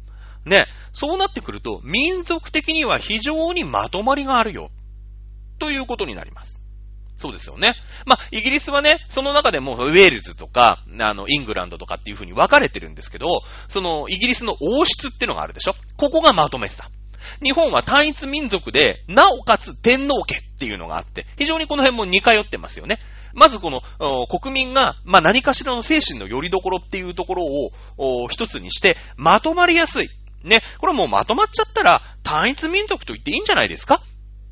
ね、そうなってくると、民族的には非常にまとまりがあるよ。ということになります。そうですよね。まあ、イギリスはね、その中でもウェールズとか、あの、イングランドとかっていう風に分かれてるんですけど、その、イギリスの王室ってのがあるでしょここがまとめてた。日本は単一民族で、なおかつ天皇家っていうのがあって、非常にこの辺も似通ってますよね。まずこの、国民が、まあ、何かしらの精神の拠り所っていうところを、一つにして、まとまりやすい。ね。これもうまとまっちゃったら、単一民族と言っていいんじゃないですか？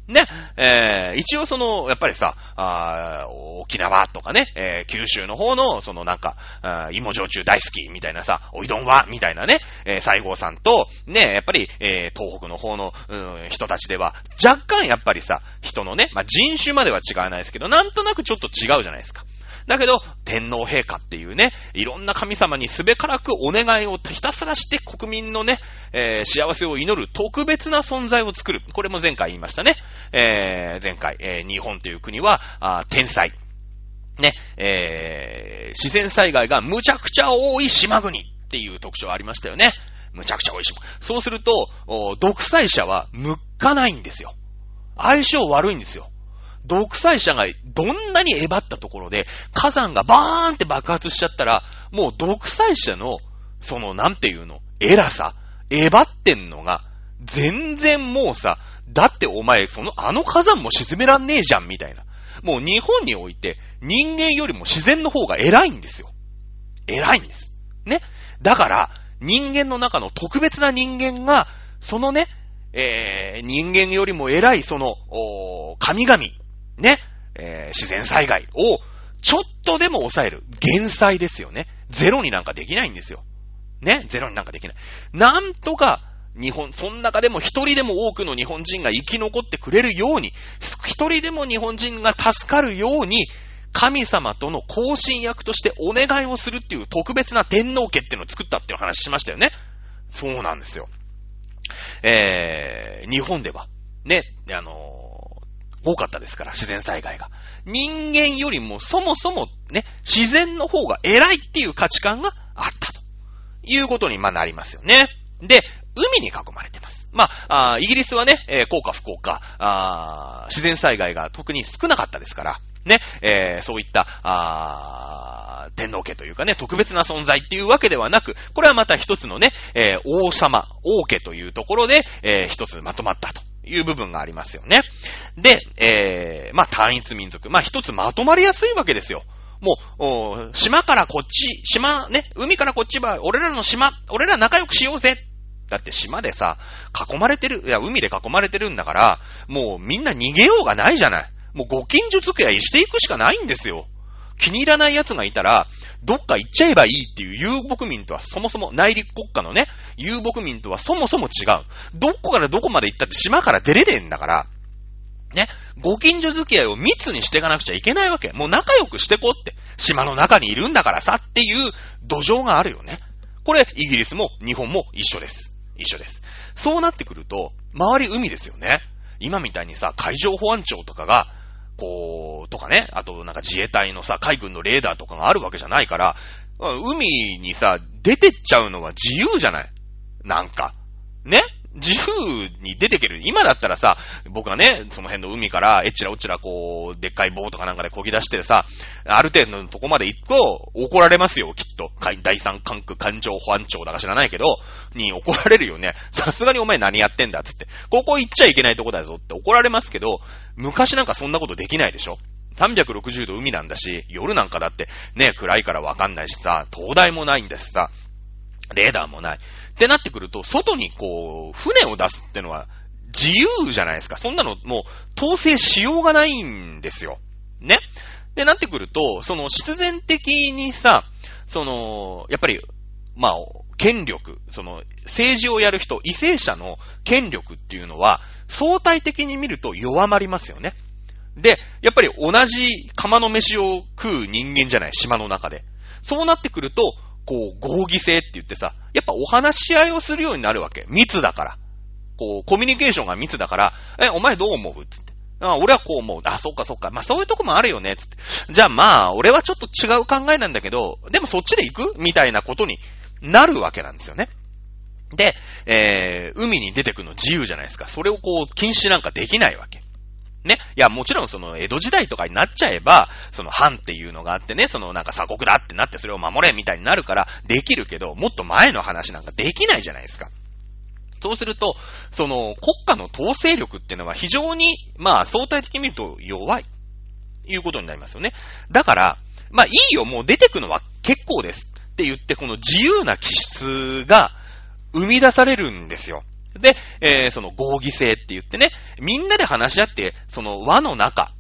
ね。えー、一応その、やっぱりさ、あ沖縄とかね、えー、九州の方の、そのなんか、あ芋焼酎大好きみたいなさ、おいどんは、みたいなね、えー、西郷さんと、ね、やっぱり、えー、東北の方の、うん、人たちでは、若干やっぱりさ、人のね、まあ、人種までは違わないですけど、なんとなくちょっと違うじゃないですか。だけど、天皇陛下っていうね、いろんな神様にすべからくお願いをひたすらして国民のね、えー、幸せを祈る特別な存在を作る。これも前回言いましたね。えー、前回、えー、日本という国は、あ天才。ね、えー、自然災害がむちゃくちゃ多い島国っていう特徴ありましたよね。むちゃくちゃ多い島。そうすると、独裁者は向かないんですよ。相性悪いんですよ。独裁者がどんなにえばったところで、火山がバーンって爆発しちゃったら、もう独裁者の、その、なんていうの、偉さ、えばってんのが、全然もうさ、だってお前、その、あの火山も沈めらんねえじゃん、みたいな。もう日本において、人間よりも自然の方が偉いんですよ。偉いんです。ね。だから、人間の中の特別な人間が、そのね、えー、人間よりも偉い、その、神々、ね、えー、自然災害をちょっとでも抑える。減災ですよね。ゼロになんかできないんですよ。ね、ゼロになんかできない。なんとか、日本、その中でも一人でも多くの日本人が生き残ってくれるように、一人でも日本人が助かるように、神様との交信役としてお願いをするっていう特別な天皇家っていうのを作ったっていう話しましたよね。そうなんですよ。えー、日本では、ね、あの、多かったですから、自然災害が。人間よりもそもそもね、自然の方が偉いっていう価値観があったということにまなりますよね。で、海に囲まれてます。まあ、あイギリスはね、えー、幸か不幸か、自然災害が特に少なかったですから、ね、えー、そういった、あ天皇家というかね、特別な存在っていうわけではなく、これはまた一つのね、えー、王様、王家というところで、えー、一つまとまったという部分がありますよね。で、えー、まあ、単一民族。まあ、一つまとまりやすいわけですよ。もう、島からこっち、島、ね、海からこっちは、俺らの島、俺ら仲良くしようぜ。だって島でさ、囲まれてる、いや、海で囲まれてるんだから、もうみんな逃げようがないじゃない。もうご近所付き合いしていくしかないんですよ。気に入らない奴がいたら、どっか行っちゃえばいいっていう遊牧民とはそもそも内陸国家のね、遊牧民とはそもそも違う。どこからどこまで行ったって島から出れねえんだから、ね、ご近所付き合いを密にしていかなくちゃいけないわけ。もう仲良くしてこうって。島の中にいるんだからさっていう土壌があるよね。これ、イギリスも日本も一緒です。一緒です。そうなってくると、周り海ですよね。今みたいにさ、海上保安庁とかが、こう、とかね、あとなんか自衛隊のさ、海軍のレーダーとかがあるわけじゃないから、海にさ、出てっちゃうのは自由じゃない？なんか。ね？自由に出てける。今だったらさ、僕がね、その辺の海から、えっちらおっちらこう、でっかい棒とかなんかで漕ぎ出してさ、ある程度のとこまで行くと、怒られますよ、きっと。第三管区環状保安庁だか知らないけど、に怒られるよね。さすがにお前何やってんだ、つって。ここ行っちゃいけないとこだぞって怒られますけど、昔なんかそんなことできないでしょ。360度海なんだし、夜なんかだってね、暗いからわかんないしさ、灯台もないんだしさ、レーダーもない。ってなってくると、外にこう、船を出すってのは自由じゃないですか。そんなのもう統制しようがないんですよ。ね。で、なってくると、その必然的にさ、その、やっぱり、まあ、権力、その、政治をやる人、為政者の権力っていうのは、相対的に見ると弱まりますよね。で、やっぱり同じ釜の飯を食う人間じゃない、島の中で。そうなってくると、こう、合議制って言ってさ、やっぱお話し合いをするようになるわけ。密だから。こう、コミュニケーションが密だから、え、お前どう思うつって。あ、俺はこう思う。あ、そっかそっか。まあそういうとこもあるよね。つって。じゃあまあ、俺はちょっと違う考えなんだけど、でもそっちで行く？みたいなことになるわけなんですよね。で、えー、海に出てくの自由じゃないですか。それをこう、禁止なんかできないわけ。ね。いや、もちろんその、江戸時代とかになっちゃえば、その、藩っていうのがあってね、その、なんか鎖国だってなってそれを守れみたいになるから、できるけど、もっと前の話なんかできないじゃないですか。そうすると、その、国家の統制力っていうのは非常に、まあ、相対的に見ると弱い。いうことになりますよね。だから、まあ、いいよ、もう出てくのは結構です。って言って、この自由な気質が生み出されるんですよ。で、えー、その合議制って言ってね、みんなで話し合って、その輪の中、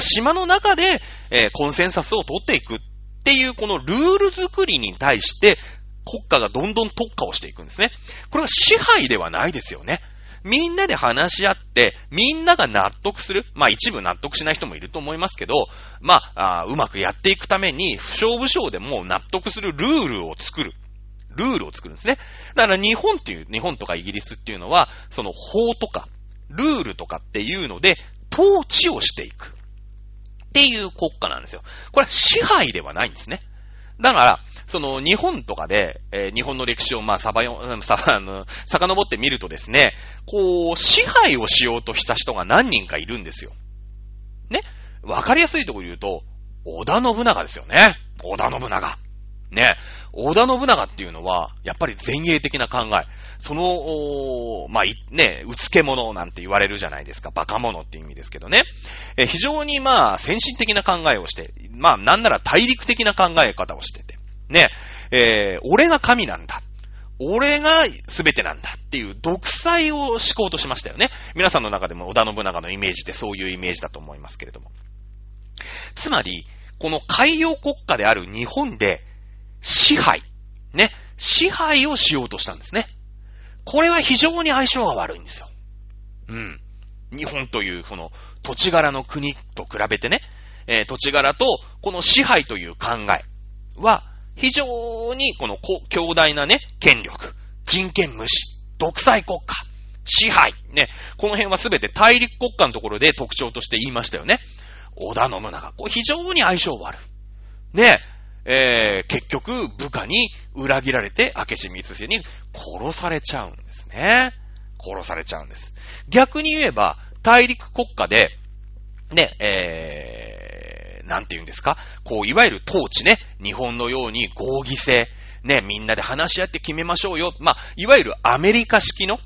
島の中で、えー、コンセンサスを取っていくっていうこのルール作りに対して、国家がどんどん特化をしていくんですね。これは支配ではないですよね。みんなで話し合って、みんなが納得する。まあ一部納得しない人もいると思いますけど、まあ、あうまくやっていくために、不祥不祥でも納得するルールを作る。ルールを作るんですね。だから日本っていう、日本とかイギリスっていうのは、その法とか、ルールとかっていうので、統治をしていく。っていう国家なんですよ。これは支配ではないんですね。だから、その日本とかで、えー日本の歴史をまあさばよ、さば、あの、遡ってみるとですね、こう、支配をしようとした人が何人かいるんですよ。ね？わかりやすいところで言うと、織田信長ですよね。織田信長。ね。織田信長っていうのは、やっぱり前衛的な考え。その、まあ、ね、うつけ者なんて言われるじゃないですか。バカ者って意味ですけどね。え非常にまあ、先進的な考えをして、まあ、なんなら大陸的な考え方をしてて。ね。えー俺が神なんだ。俺が全てなんだっていう独裁を敷こうとしましたよね。皆さんの中でも織田信長のイメージってそういうイメージだと思いますけれども。つまり、この海洋国家である日本で支配、ね、支配をしようとしたんですね。これは非常に相性が悪いんですよ。うん。日本というこの土地柄の国と比べてね、えー土地柄とこの支配という考えは非常にこの強大なね、権力、人権無視、独裁国家、支配、ね、この辺はすべて大陸国家のところで特徴として言いましたよね。織田信長。これ非常に相性悪い。ね、えー、結局部下に裏切られて明智光秀に殺されちゃうんですね。殺されちゃうんです。逆に言えば、大陸国家で、ね、えー、なんて言うんですか？こう、いわゆる統治ね、日本のように合議制、ね、みんなで話し合って決めましょうよ。まあ、いわゆるアメリカ式の、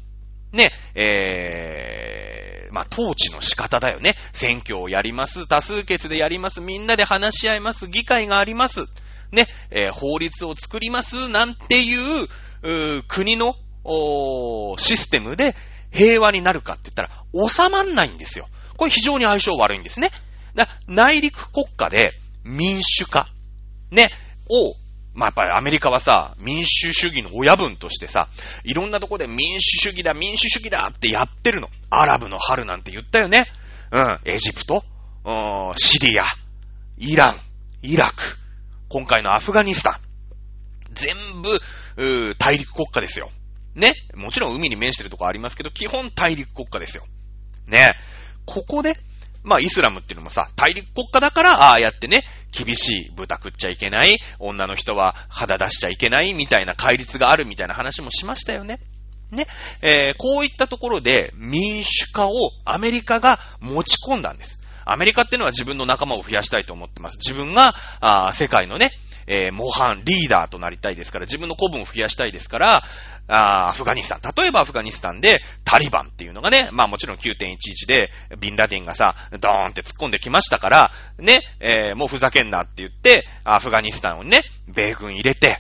ね、えー、まあ、統治の仕方だよね。選挙をやります。多数決でやります。みんなで話し合います。議会があります。ね、えー法律を作ります。なんていう、う国の、おシステムで平和になるかって言ったら収まんないんですよ。これ非常に相性悪いんですね。だ内陸国家で民主化、ね、を、まあ、やっぱりアメリカはさ、民主主義の親分としてさ、いろんなとこで民主主義だ、民主主義だってやってるの。アラブの春なんて言ったよね。うん、エジプト、うんシリア、イラン、イラク、今回のアフガニスタン。全部、大陸国家ですよ。ね。もちろん海に面してるとこありますけど、基本大陸国家ですよ。ね。ここで、まあ、イスラムっていうのもさ、大陸国家だから、ああやってね、厳しい、豚食っちゃいけない、女の人は肌出しちゃいけない、みたいな戒律があるみたいな話もしましたよね。ね、えー、こういったところで民主化をアメリカが持ち込んだんです。アメリカっていうのは自分の仲間を増やしたいと思ってます。自分が、あ世界のね、えー、模範、リーダーとなりたいですから、自分の古文を増やしたいですから、あアフガニスタン。例えばアフガニスタンで、タリバンっていうのがね、まあもちろん9.11で、ビンラディンがさ、ドーンって突っ込んできましたから、ね、えー、もうふざけんなって言って、アフガニスタンをね、米軍入れて、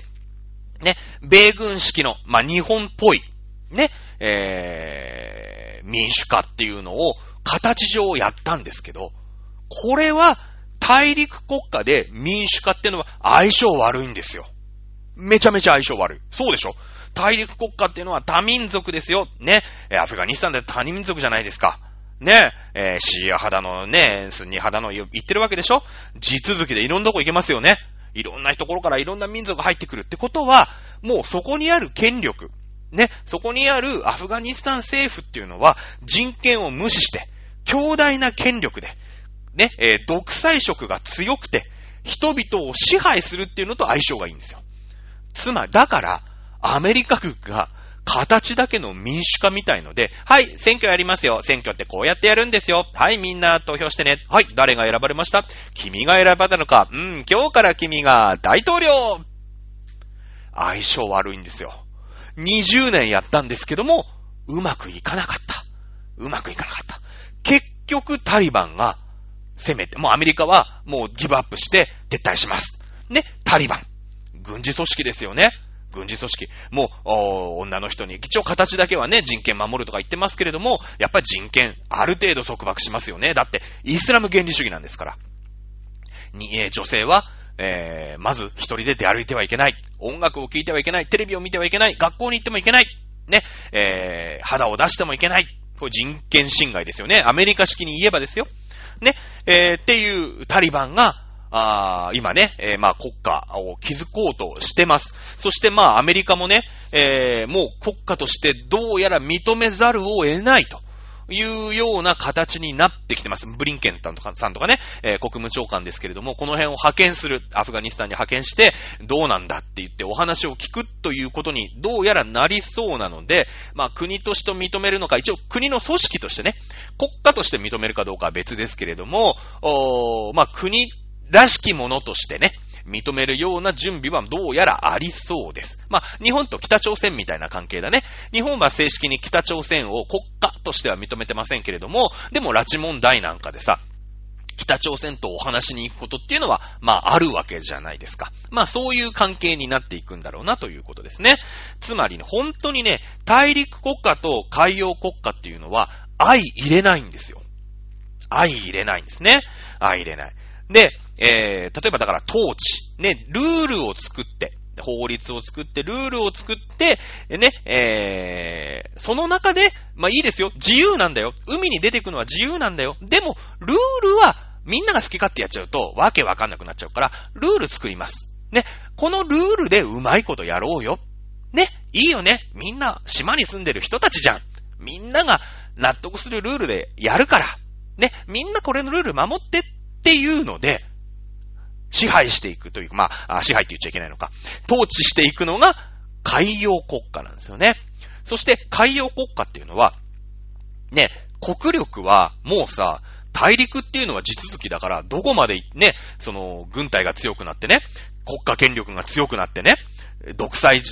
ね、米軍式の、まあ日本っぽい、ね、えー、民主化っていうのを形上やったんですけど、これは大陸国家で民主化っていうのは相性悪いんですよ。めちゃめちゃ相性悪い。そうでしょ？大陸国家っていうのは多民族ですよ。ね？アフガニスタンで多民族じゃないですか。ね？えー、シーア肌のね、スニ肌の言ってるわけでしょ？地続きでいろんなとこ行けますよね。いろんなところからいろんな民族が入ってくるってことは、もうそこにある権力、ね、そこにあるアフガニスタン政府っていうのは人権を無視して、強大な権力で、ね、えー、独裁色が強くて、人々を支配するっていうのと相性がいいんですよ。つまり、だから、アメリカ軍が形だけの民主化みたいので、はい、選挙やりますよ。選挙ってこうやってやるんですよ。はい、みんな投票してね。はい、誰が選ばれました？君が選ばれたのか。うん、今日から君が大統領相性悪いんですよ。20年やったんですけども、うまくいかなかった。うまくいかなかった。結局タリバンが攻めて、もうアメリカはもうギブアップして撤退します。ね、タリバン。軍事組織ですよね。軍事組織。もう、女の人に、一応形だけはね、人権守るとか言ってますけれども、やっぱり人権、ある程度束縛しますよね。だって、イスラム原理主義なんですから。に、えー、女性は、えー、まず一人で出歩いてはいけない。音楽を聴いてはいけない。テレビを見てはいけない。学校に行ってもいけない。ね、えー、肌を出してもいけない。これ人権侵害ですよね。アメリカ式に言えばですよ。ね、えー、っていうタリバンが、あ今ね、えー、まあ国家を築こうとしてます。そしてまあアメリカもね、えー、もう国家としてどうやら認めざるを得ないと。いうような形になってきてます。ブリンケンさんとかさんとかね、えー、国務長官ですけれども、この辺を派遣する、アフガニスタンに派遣して、どうなんだって言ってお話を聞くということに、どうやらなりそうなので、まあ国として認めるのか、一応国の組織としてね、国家として認めるかどうかは別ですけれども、おまあ国らしきものとしてね、認めるような準備はどうやらありそうです。まあ、日本と北朝鮮みたいな関係だね。日本は正式に北朝鮮を国家としては認めてませんけれども、でも拉致問題なんかでさ、北朝鮮とお話に行くことっていうのは、まあ、あるわけじゃないですか。まあ、そういう関係になっていくんだろうなということですね。つまりね、本当にね、大陸国家と海洋国家っていうのは、相入れないんですよ。相入れないんですね。相入れない。で、えー、例えばだから統治、ね、ルールを作って、法律を作って、ルールを作って、ね、えー、その中で、まあいいですよ。自由なんだよ。海に出てくのは自由なんだよ。でも、ルールは、みんなが好き勝手やっちゃうと、わけわかんなくなっちゃうから、ルール作ります。ね、このルールでうまいことやろうよ。ね、いいよね。みんな、島に住んでる人たちじゃん。みんなが納得するルールでやるから。ね、みんなこれのルール守ってっっていうので、支配していくというか、まあ、支配って言っちゃいけないのか、統治していくのが海洋国家なんですよね。そして海洋国家っていうのは、ね、国力はもうさ、大陸っていうのは地続きだから、どこまでね、その、軍隊が強くなってね、国家権力が強くなってね、独裁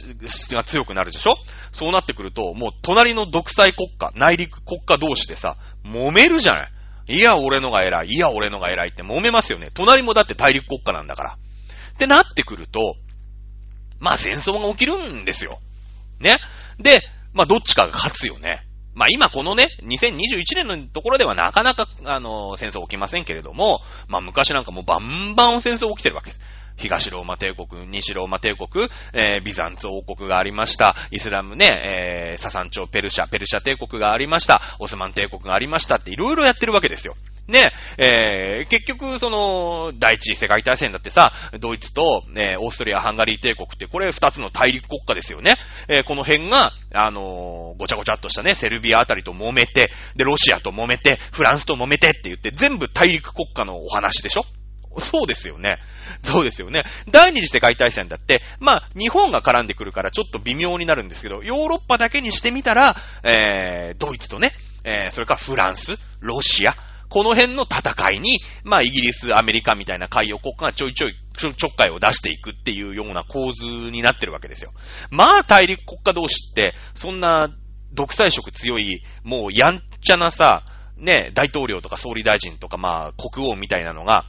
が強くなるでしょ？そうなってくると、もう隣の独裁国家、内陸国家同士でさ、揉めるじゃない。いや、俺のが偉い。いや、俺のが偉いって揉めますよね。隣もだって大陸国家なんだから。ってなってくると、まあ戦争が起きるんですよ。ね。で、まあどっちかが勝つよね。まあ今このね、2021年のところではなかなか、あの、戦争起きませんけれども、まあ昔なんかもうバンバン戦争起きてるわけです。東ローマ帝国、西ローマ帝国、えー、ビザンツ王国がありました。イスラムね、えー、ササン朝ペルシャ、ペルシャ帝国がありました。オスマン帝国がありましたっていろいろやってるわけですよ。ね、えー、結局、その、第一次世界大戦だってさ、ドイツと、ね、オーストリア、ハンガリー帝国って、これ二つの大陸国家ですよね。えー、この辺が、あのー、ごちゃごちゃっとしたね、セルビアあたりと揉めて、で、ロシアと揉めて、フランスと揉めてって言って、全部大陸国家のお話でしょそうですよね。そうですよね。第二次世界大戦だって、まあ、日本が絡んでくるからちょっと微妙になるんですけど、ヨーロッパだけにしてみたら、えー、ドイツとね、えー、それからフランス、ロシア、この辺の戦いに、まあ、イギリス、アメリカみたいな海洋国家がちょいちょいちょちょっかいを出していくっていうような構図になってるわけですよ。まあ、大陸国家同士って、そんな独裁色強い、もうやんちゃなさ、ね、大統領とか総理大臣とか、まあ、国王みたいなのが、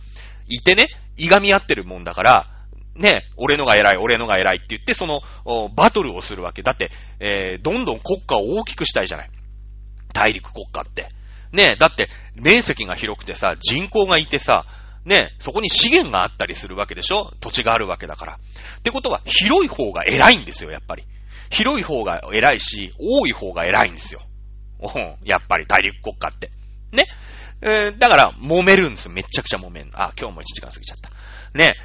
いてね、いがみ合ってるもんだから、ね、俺のが偉い、俺のが偉いって言って、その、バトルをするわけ。だって、えー、どんどん国家を大きくしたいじゃない。大陸国家って。ね、だって、面積が広くてさ、人口がいてさ、ね、そこに資源があったりするわけでしょ？土地があるわけだから。ってことは、広い方が偉いんですよ、やっぱり。広い方が偉いし、多い方が偉いんですよ。やっぱり大陸国家って。ね？え、だから、揉めるんですよ。めちゃくちゃ揉めるの。あ、今日も1時間過ぎちゃった。ね。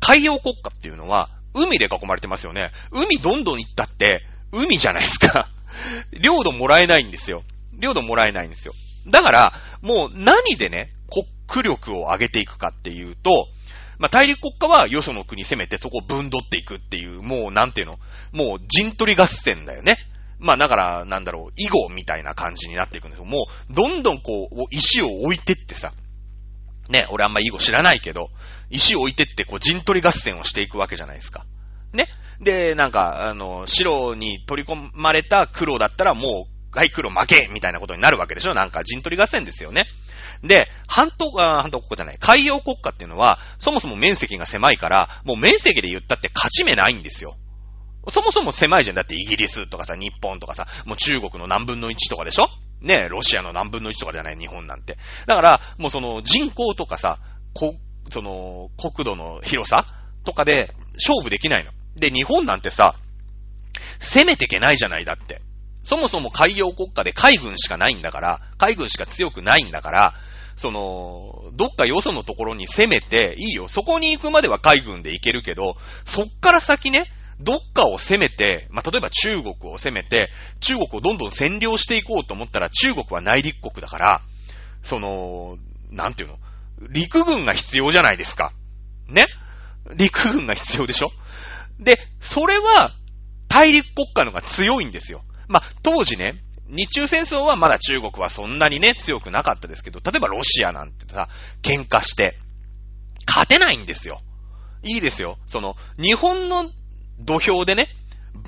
海洋国家っていうのは、海で囲まれてますよね。海どんどん行ったって、海じゃないですか。領土もらえないんですよ。領土もらえないんですよ。だから、もう何でね、国力を上げていくかっていうと、まあ、大陸国家はよその国攻めてそこを分取っていくっていう、もうなんていうの、もう陣取り合戦だよね。まあだから、なんだろう、囲碁みたいな感じになっていくんですよ。もう、どんどんこう、石を置いてってさ、ね、俺あんま囲碁知らないけど、石を置いてって、こう、陣取り合戦をしていくわけじゃないですか。ね。で、なんか、あの、白に取り込まれた黒だったらもう、はい、黒負けみたいなことになるわけでしょなんか陣取り合戦ですよね。で、半島、あ半島国家じゃない、海洋国家っていうのは、そもそも面積が狭いから、もう面積で言ったって勝ち目ないんですよ。そもそも狭いじゃん。だってイギリスとかさ、日本とかさ、もう中国の何分の1とかでしょ？ねロシアの何分の1とかじゃない、日本なんて。だから、もうその人口とかさ、こ、その、国土の広さとかで勝負できないの。で、日本なんてさ、攻めてけないじゃない、だって。そもそも海洋国家で海軍しかないんだから、海軍しか強くないんだから、その、どっかよそのところに攻めて、いいよ。そこに行くまでは海軍で行けるけど、そっから先ね、どっかを攻めて、まあ、例えば中国を攻めて、中国をどんどん占領していこうと思ったら、中国は内陸国だから、その、なんていうの？陸軍が必要じゃないですか。ね？陸軍が必要でしょ？で、それは、大陸国家のが強いんですよ。まあ、当時ね、日中戦争はまだ中国はそんなにね、強くなかったですけど、例えばロシアなんてさ、喧嘩して、勝てないんですよ。いいですよ。その、日本の土俵でね、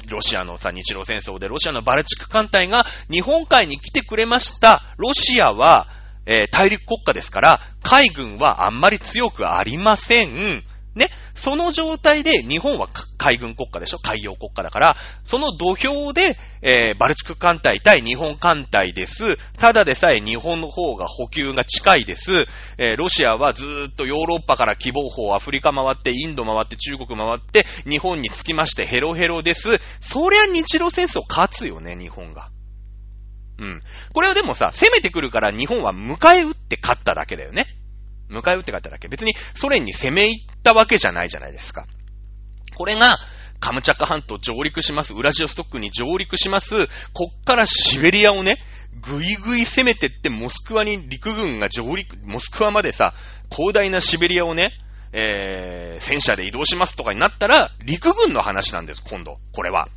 ロシアのさ、日露戦争でロシアのバルチック艦隊が日本海に来てくれました。ロシアは、えー、大陸国家ですから、海軍はあんまり強くありません。ね。その状態で日本は海軍国家でしょ？海洋国家だから、その土俵で、えー、バルチク艦隊対日本艦隊です。ただでさえ日本の方が補給が近いです。えー、ロシアはずーっとヨーロッパから希望法、アフリカ回って、インド回って、中国回って、日本につきましてヘロヘロです。そりゃ日露戦争勝つよね、日本が。うん。これはでもさ、攻めてくるから日本は迎え撃って勝っただけだよね。迎え撃って勝っただけ。別にソ連に攻め入ったわけじゃないじゃないですか。これが、カムチャカ半島上陸します。ウラジオストックに上陸します。こっからシベリアをね、ぐいぐい攻めてってモスクワに陸軍が上陸、モスクワまでさ、広大なシベリアをね、えー、戦車で移動しますとかになったら、陸軍の話なんです、今度。これは。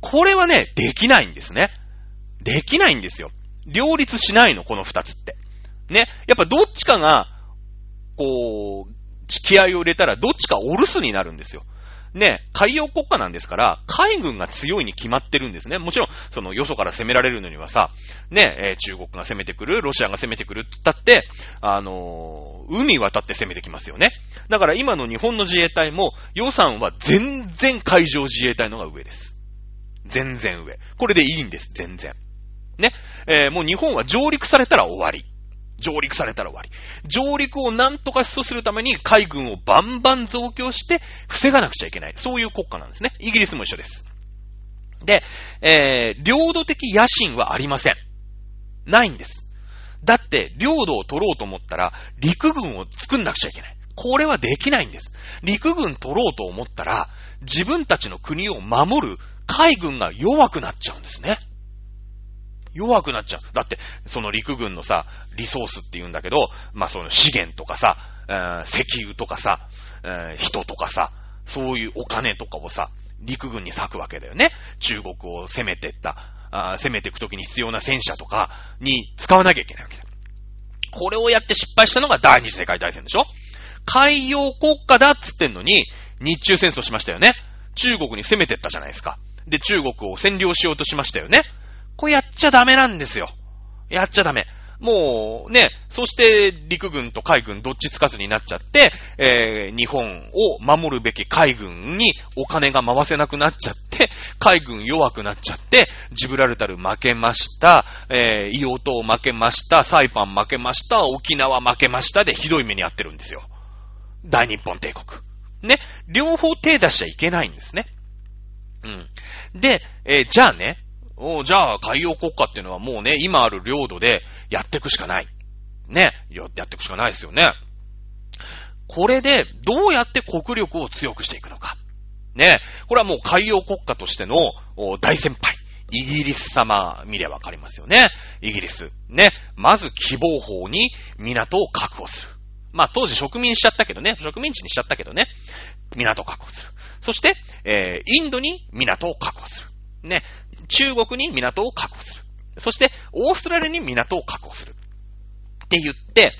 これはね、できないんですね。できないんですよ。両立しないの、この二つって。ね。やっぱどっちかが、こう、気合いを入れたらどっちかお留守になるんですよ。ね、海洋国家なんですから、海軍が強いに決まってるんですね。もちろん、その、よそから攻められるのにはさ、ね、えー、中国が攻めてくる、ロシアが攻めてくるって言ったって、あのー、海渡って攻めてきますよね。だから今の日本の自衛隊も、予算は全然海上自衛隊のが上です。全然上。これでいいんです、全然。ね。えー、もう日本は上陸されたら終わり。上陸されたら終わり。上陸をなんとか阻止するために海軍をバンバン増強して防がなくちゃいけない。そういう国家なんですね。イギリスも一緒です。で、えー、領土的野心はありません。ないんです。だって、領土を取ろうと思ったら、陸軍を作んなくちゃいけない。これはできないんです。陸軍取ろうと思ったら、自分たちの国を守る海軍が弱くなっちゃうんですね。弱くなっちゃう。だって、その陸軍のさ、リソースって言うんだけど、まあその資源とかさ、えー、石油とかさ、えー、人とかさ、そういうお金とかをさ、陸軍に割くわけだよね。中国を攻めてった、あ攻めていくときに必要な戦車とかに使わなきゃいけないわけだ。これをやって失敗したのが第二次世界大戦でしょ海洋国家だっつってんのに、日中戦争しましたよね。中国に攻めてったじゃないですか。で、中国を占領しようとしましたよね。これやっちゃダメなんですよ。やっちゃダメ。もうね、そして陸軍と海軍どっちつかずになっちゃって、えー、日本を守るべき海軍にお金が回せなくなっちゃって、海軍弱くなっちゃって、ジブラルタル負けました、えー、イオ島負けました、サイパン負けました、沖縄負けましたでひどい目に遭ってるんですよ。大日本帝国。ね。両方手出しちゃいけないんですね。うん。で、えー、じゃあね、おじゃあ海洋国家っていうのはもうね、今ある領土でやっていくしかない。ね。やっていくしかないですよね。これで、どうやって国力を強くしていくのか。ね。これはもう海洋国家としての大先輩。イギリス様見ればわかりますよね。イギリス。ね。まず希望法に港を確保する。まあ当時植民しちゃったけどね。植民地にしちゃったけどね。港を確保する。そして、えー、インドに港を確保する。ね。中国に港を確保する。そして、オーストラリアに港を確保する。って言って、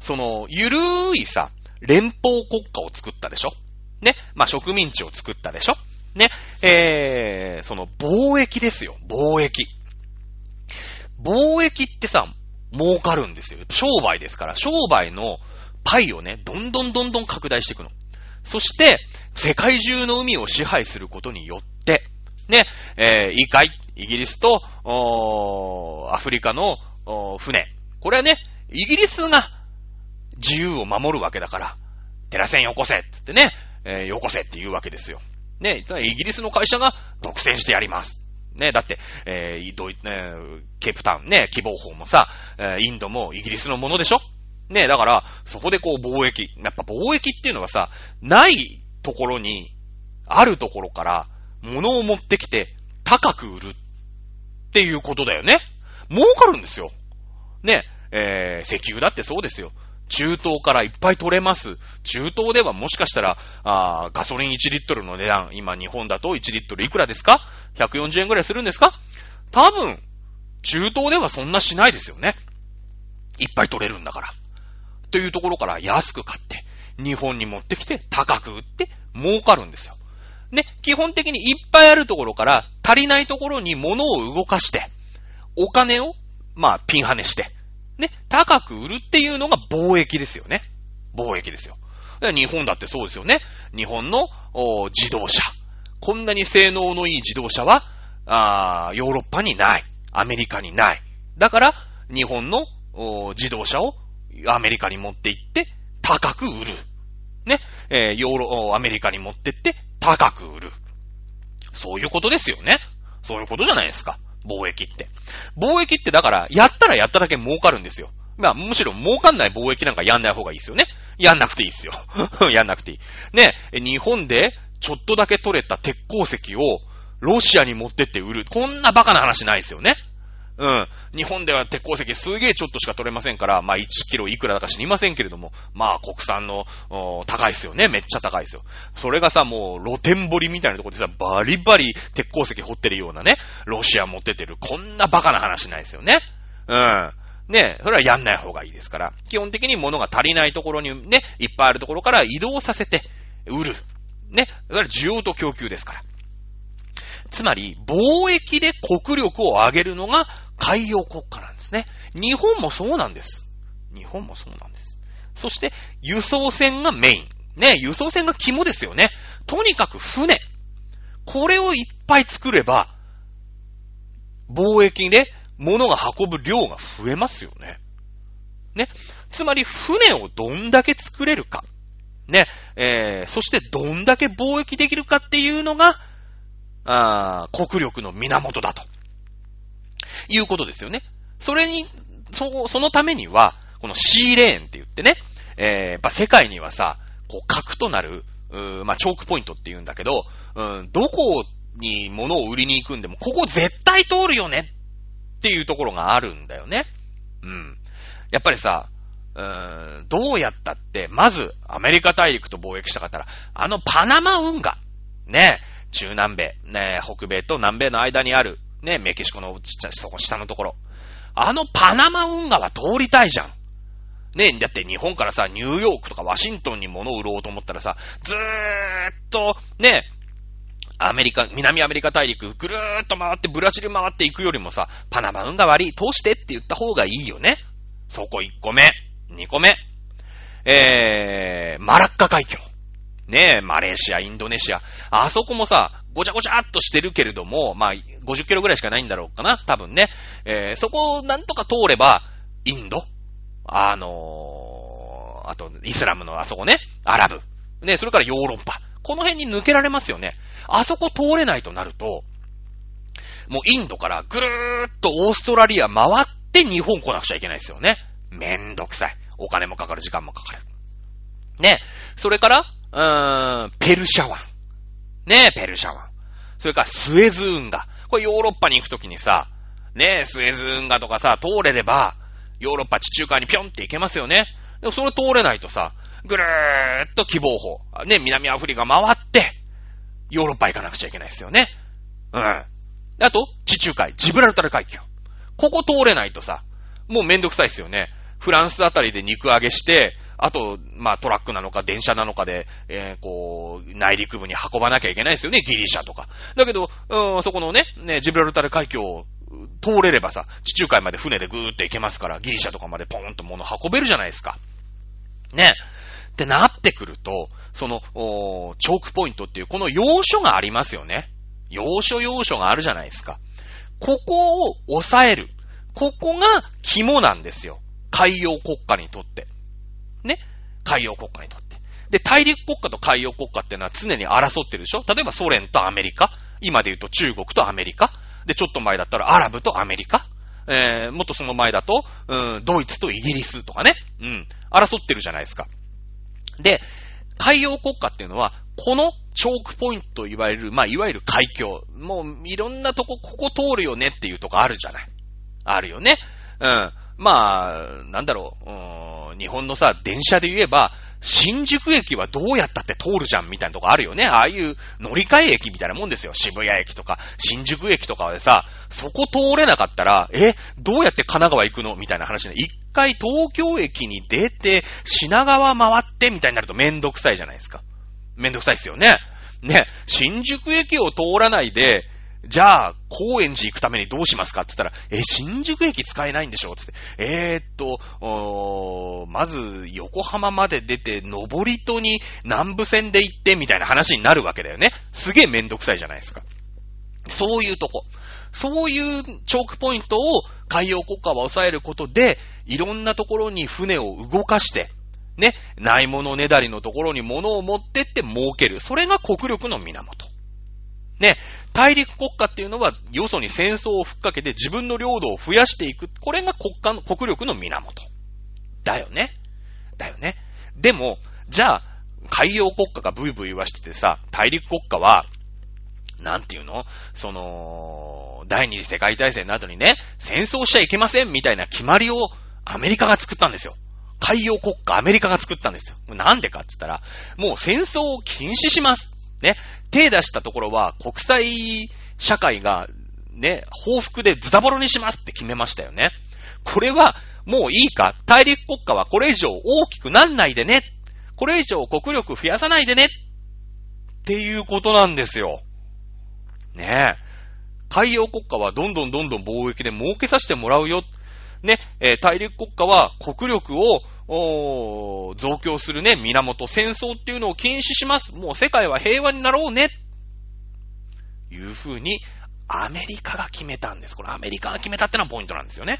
その、ゆるーいさ、連邦国家を作ったでしょ？ね。まあ、植民地を作ったでしょ？ね。えー、その、貿易ですよ。貿易。貿易ってさ、儲かるんですよ。商売ですから、商売のパイをね、どんどんどんどん拡大していくの。そして、世界中の海を支配することによって、ね、えー、いいかいイギリスと、おアフリカのお船。これはね、イギリスが自由を守るわけだから、テラセンよこせってってね、えー、よこせって言うわけですよ。ね、イギリスの会社が独占してやります。ね、だって、えー、ドイね、ケープタウンね、希望法もさ、え、インドもイギリスのものでしょ？ね、だから、そこでこう貿易。やっぱ貿易っていうのはさ、ないところに、あるところから、物を持ってきて、高く売るっていうことだよね。儲かるんですよ。ね、えー、石油だってそうですよ。中東からいっぱい取れます。中東ではもしかしたら、あガソリン1リットルの値段、今日本だと1リットルいくらですか ?140 円ぐらいするんですか？多分、中東ではそんなしないですよね。いっぱい取れるんだから。というところから安く買って、日本に持ってきて高く売って儲かるんですよ。ね、基本的にいっぱいあるところから足りないところに物を動かして、お金を、まあ、ピンハネして、ね、高く売るっていうのが貿易ですよね。貿易ですよ。日本だってそうですよね。日本の自動車。こんなに性能のいい自動車は、あヨーロッパにない。アメリカにない。だから、日本の自動車をアメリカに持って行って、高く売る。ね。えー、ヨーロ、アメリカに持ってって、高く売る。そういうことですよね。そういうことじゃないですか。貿易って。貿易ってだから、やったらやっただけ儲かるんですよ。まあ、むしろ儲かんない貿易なんかやんない方がいいですよね。やんなくていいですよ。やんなくていい。ね、日本でちょっとだけ取れた鉄鉱石をロシアに持ってって売る。こんなバカな話ないですよね。うん。日本では鉄鉱石すげえちょっとしか取れませんから、まあ1キロいくらだか知りませんけれども、まあ国産の、高いですよね。めっちゃ高いですよ。それがさ、もう露天掘りみたいなところでさ、バリバリ鉄鉱石掘ってるようなね、ロシア持っててる、こんなバカな話ないですよね。うん。ね、それはやんない方がいいですから。基本的に物が足りないところにね、いっぱいあるところから移動させて、売る。ね。それは需要と供給ですから。つまり、貿易で国力を上げるのが海洋国家なんですね。日本もそうなんです。日本もそうなんです。そして、輸送船がメイン。ね、輸送船が肝ですよね。とにかく船。これをいっぱい作れば、貿易で物が運ぶ量が増えますよね。ね。つまり、船をどんだけ作れるか。ね。えー、そしてどんだけ貿易できるかっていうのが、あ国力の源だと。いうことですよね。それに、そ、そのためには、このシーレーンって言ってね、えー、やっぱ世界にはさ、こう、核となる、うまあ、チョークポイントって言うんだけど、うん、どこに物を売りに行くんでも、ここ絶対通るよねっていうところがあるんだよね。うん。やっぱりさ、うーん、どうやったって、まず、アメリカ大陸と貿易したかったら、あのパナマ運河、ね、中南米、ね、北米と南米の間にある、ね、メキシコのちっちゃい、そこ下のところ。あのパナマ運河は通りたいじゃん。ねえ、だって日本からさ、ニューヨークとかワシントンに物を売ろうと思ったらさ、ずーっと、ねえ、アメリカ、南アメリカ大陸ぐるーっと回ってブラジル回っていくよりもさ、パナマ運河悪い、通してって言った方がいいよね。そこ1個目。2個目。えー、マラッカ海峡。ねえ、マレーシア、インドネシア。あそこもさ、ごちゃごちゃっとしてるけれども、まあ、50キロぐらいしかないんだろうかな、多分ね。えー、そこをなんとか通れば、インド？あのー、あと、イスラムのあそこね、アラブ。ね、それからヨーロッパ。この辺に抜けられますよね。あそこ通れないとなると、もうインドからぐるーっとオーストラリア回って日本来なくちゃいけないですよね。めんどくさい。お金もかかる、時間もかかる。ね。それから、うーん、ペルシャ湾。ねペルシャ湾。それからスエズ運河。これヨーロッパに行くときにさ、ねえスエズ運河とかさ、通れれば、ヨーロッパ地中海にぴょんって行けますよね。でもそれ通れないとさ、ぐるーっと希望法。ね、南アフリカ回って、ヨーロッパ行かなくちゃいけないですよね。うん。あと、地中海、ジブラルタル海峡。ここ通れないとさ、もうめんどくさいですよね。フランスあたりで肉揚げして、あと、まあトラックなのか電車なのかで、えー、こう、内陸部に運ばなきゃいけないですよね、ギリシャとか。だけど、うん、そこのね、ね、ジブラルタル海峡を通れればさ、地中海まで船でぐーって行けますから、ギリシャとかまでポーンと物運べるじゃないですか。ね。ってなってくると、その、チョークポイントっていう、この要所がありますよね。要所要所があるじゃないですか。ここを抑える。ここが肝なんですよ。海洋国家にとって。ね。海洋国家にとって。で、大陸国家と海洋国家っていうのは常に争ってるでしょ？例えばソ連とアメリカ。今で言うと中国とアメリカ。で、ちょっと前だったらアラブとアメリカ。えー、もっとその前だと、うん、ドイツとイギリスとかね。うん。争ってるじゃないですか。で、海洋国家っていうのは、このチョークポイントといわれる、まあ、いわゆる海峡。もう、いろんなとこ、ここ通るよねっていうとこあるじゃない。あるよね。うん。まあ、なんだろう、うん、日本のさ、電車で言えば、新宿駅はどうやったって通るじゃんみたいなとこあるよね。ああいう乗り換え駅みたいなもんですよ。渋谷駅とか、新宿駅とかでさ、そこ通れなかったら、え、どうやって神奈川行くのみたいな話で、一回東京駅に出て、品川回ってみたいになるとめんどくさいじゃないですか。めんどくさいですよね。ね、新宿駅を通らないで、じゃあ、高円寺行くためにどうしますかって言ったら、え、新宿駅使えないんでしょって言って。えー、っと、おーまず、横浜まで出て、上り戸に南部線で行って、みたいな話になるわけだよね。すげえめんどくさいじゃないですか。そういうとこ。そういうチョークポイントを海洋国家は抑えることで、いろんなところに船を動かして、ね、ないものねだりのところに物を持ってって儲ける。それが国力の源。ね、大陸国家っていうのは、よそに戦争を吹っかけて自分の領土を増やしていく。これが国家の、国力の源。だよね。だよね。でも、じゃあ、海洋国家がブイブイ言わしててさ、大陸国家は、なんていうの？その、第二次世界大戦の後にね、戦争しちゃいけませんみたいな決まりをアメリカが作ったんですよ。海洋国家アメリカが作ったんですよ。なんでかって言ったら、もう戦争を禁止します。ね。手出したところは国際社会がね、報復でズタボロにしますって決めましたよね。これはもういいか？大陸国家はこれ以上大きくなんないでね。これ以上国力増やさないでね。っていうことなんですよ。ねえ。海洋国家はどんどんどんどん貿易で儲けさせてもらうよ。ね、えー大陸国家は国力を、おー増強するね、源、戦争っていうのを禁止します。もう世界は平和になろうね。いうふうに、アメリカが決めたんです。これアメリカが決めたってのはポイントなんですよね。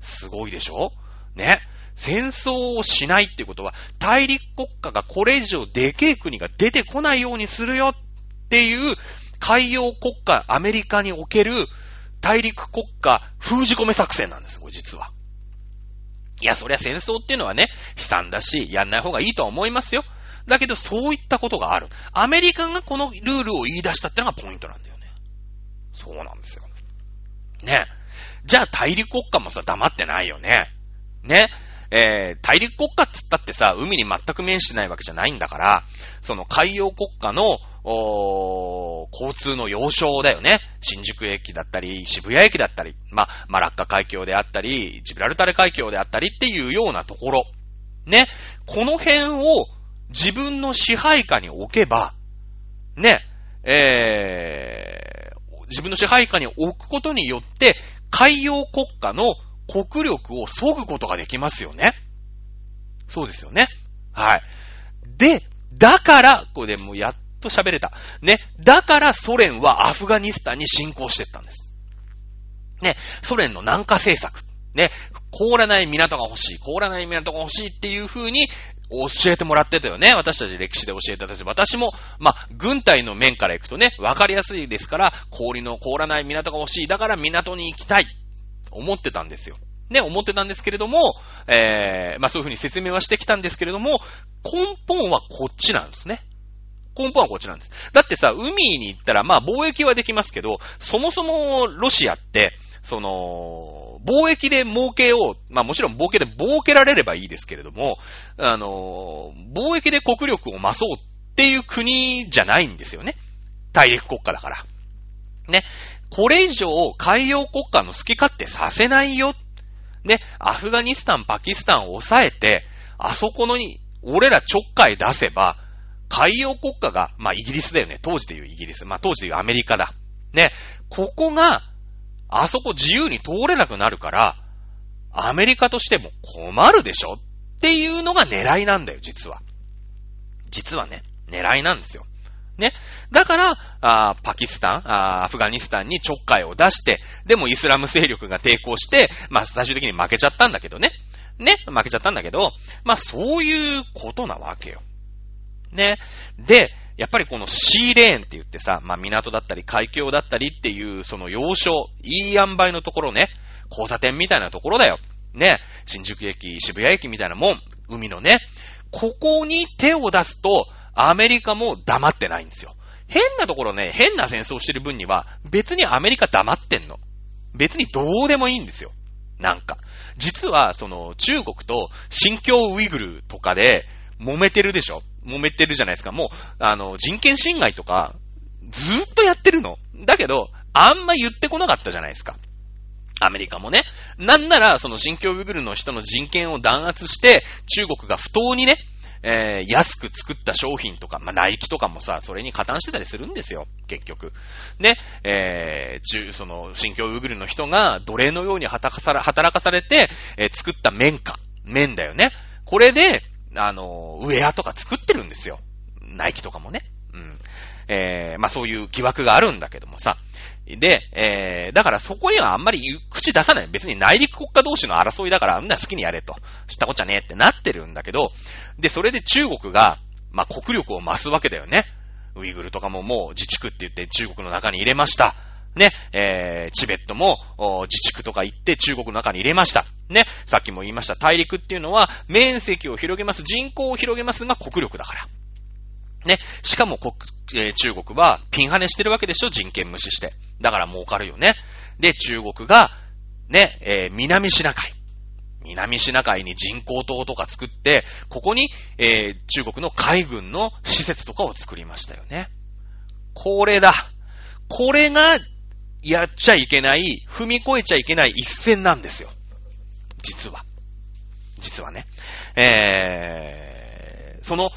すごいでしょ？ね。戦争をしないってことは、大陸国家がこれ以上でけえ国が出てこないようにするよっていう、海洋国家アメリカにおける大陸国家封じ込め作戦なんです、これ実は。いや、そりゃ戦争っていうのはね、悲惨だし、やんない方がいいとは思いますよ。だけど、そういったことがある。アメリカがこのルールを言い出したってのがポイントなんだよね。そうなんですよ。ね。じゃあ大陸国家もさ、黙ってないよね。ね。えー、大陸国家っつったってさ、海に全く面してないわけじゃないんだから、その海洋国家の、おー交通の要衝だよね。新宿駅だったり、渋谷駅だったり、まあ、マラッカ海峡であったり、ジブラルタレ海峡であったりっていうようなところ。ね。この辺を自分の支配下に置けば、ね、えー、自分の支配下に置くことによって、海洋国家の国力を削ぐことができますよね。そうですよね。はい。で、だから、これでもやっと喋れた。ね。だからソ連はアフガニスタンに侵攻してったんです。ね。ソ連の南下政策。ね。凍らない港が欲しい。凍らない港が欲しいっていう風に教えてもらってたよね。私たち歴史で教えてたし、私も、まあ、軍隊の面から行くとね、わかりやすいですから、氷の凍らない港が欲しい。だから港に行きたい。思ってたんですよ。ね、思ってたんですけれども、えー、まあそういうふうに説明はしてきたんですけれども、根本はこっちなんですね。根本はこっちなんです。だってさ、海に行ったら、まあ貿易はできますけど、そもそもロシアって、その、貿易で儲けよう。まあもちろん貿易で儲けられればいいですけれども、あの、貿易で国力を増そうっていう国じゃないんですよね。大陸国家だから。ね。これ以上海洋国家の好き勝手させないよ。ね、アフガニスタン、パキスタンを抑えて、あそこのに、俺らちょっかい出せば、海洋国家が、まあイギリスだよね。当時でいうイギリス。まあ当時でいうアメリカだ。ね、ここが、あそこ自由に通れなくなるから、アメリカとしても困るでしょ？っていうのが狙いなんだよ、実は。実はね、狙いなんですよ。ね。だから、あパキスタンあ、アフガニスタンにちょっかいを出して、でもイスラム勢力が抵抗して、まあ最終的に負けちゃったんだけどね。ね、負けちゃったんだけど、まあそういうことなわけよ。ね。で、やっぱりこのシーレーンって言ってさ、まあ港だったり海峡だったりっていうその要衝、いい塩梅のところね、交差点みたいなところだよ。ね。新宿駅、渋谷駅みたいなもん、海のね。ここに手を出すと、アメリカも黙ってないんですよ。変なところね、変な戦争してる分には、別にアメリカ黙ってんの。別にどうでもいいんですよ。なんか。実は、その、中国と新疆ウイグルとかで揉めてるでしょ揉めてるじゃないですか。もう、あの、人権侵害とか、ずーっとやってるの。だけど、あんま言ってこなかったじゃないですか。アメリカもね。なんなら、その新疆ウイグルの人の人権を弾圧して、中国が不当にね、えー、安く作った商品とか、まあ、ナイキとかもさ、それに加担してたりするんですよ、結局。ね、えー、中、その、新疆ウイグルの人が奴隷のように働かされ、働かされて、えー、作った綿花。綿だよね。これで、あの、ウェアとか作ってるんですよ。ナイキとかもね。うん。えー、まあそういう疑惑があるんだけどもさ。で、えー、だからそこにはあんまり口出さない。別に内陸国家同士の争いだから、みんな好きにやれと。知ったこっちゃねえってなってるんだけど、で、それで中国が、まあ、国力を増すわけだよね。ウイグルとかももう自治区って言って中国の中に入れました。ね、えー、チベットも自治区とか行って中国の中に入れました。ね、さっきも言いました。大陸っていうのは面積を広げます、人口を広げますが国力だから。ね。しかも国、えー、中国はピンハネしてるわけでしょ？人権無視して。だから儲かるよね。で、中国が、ね、えー、南シナ海。南シナ海に人工島とか作って、ここに、えー、中国の海軍の施設とかを作りましたよね。これだ。これが、やっちゃいけない、踏み越えちゃいけない一線なんですよ。実は。実はね。えー、その、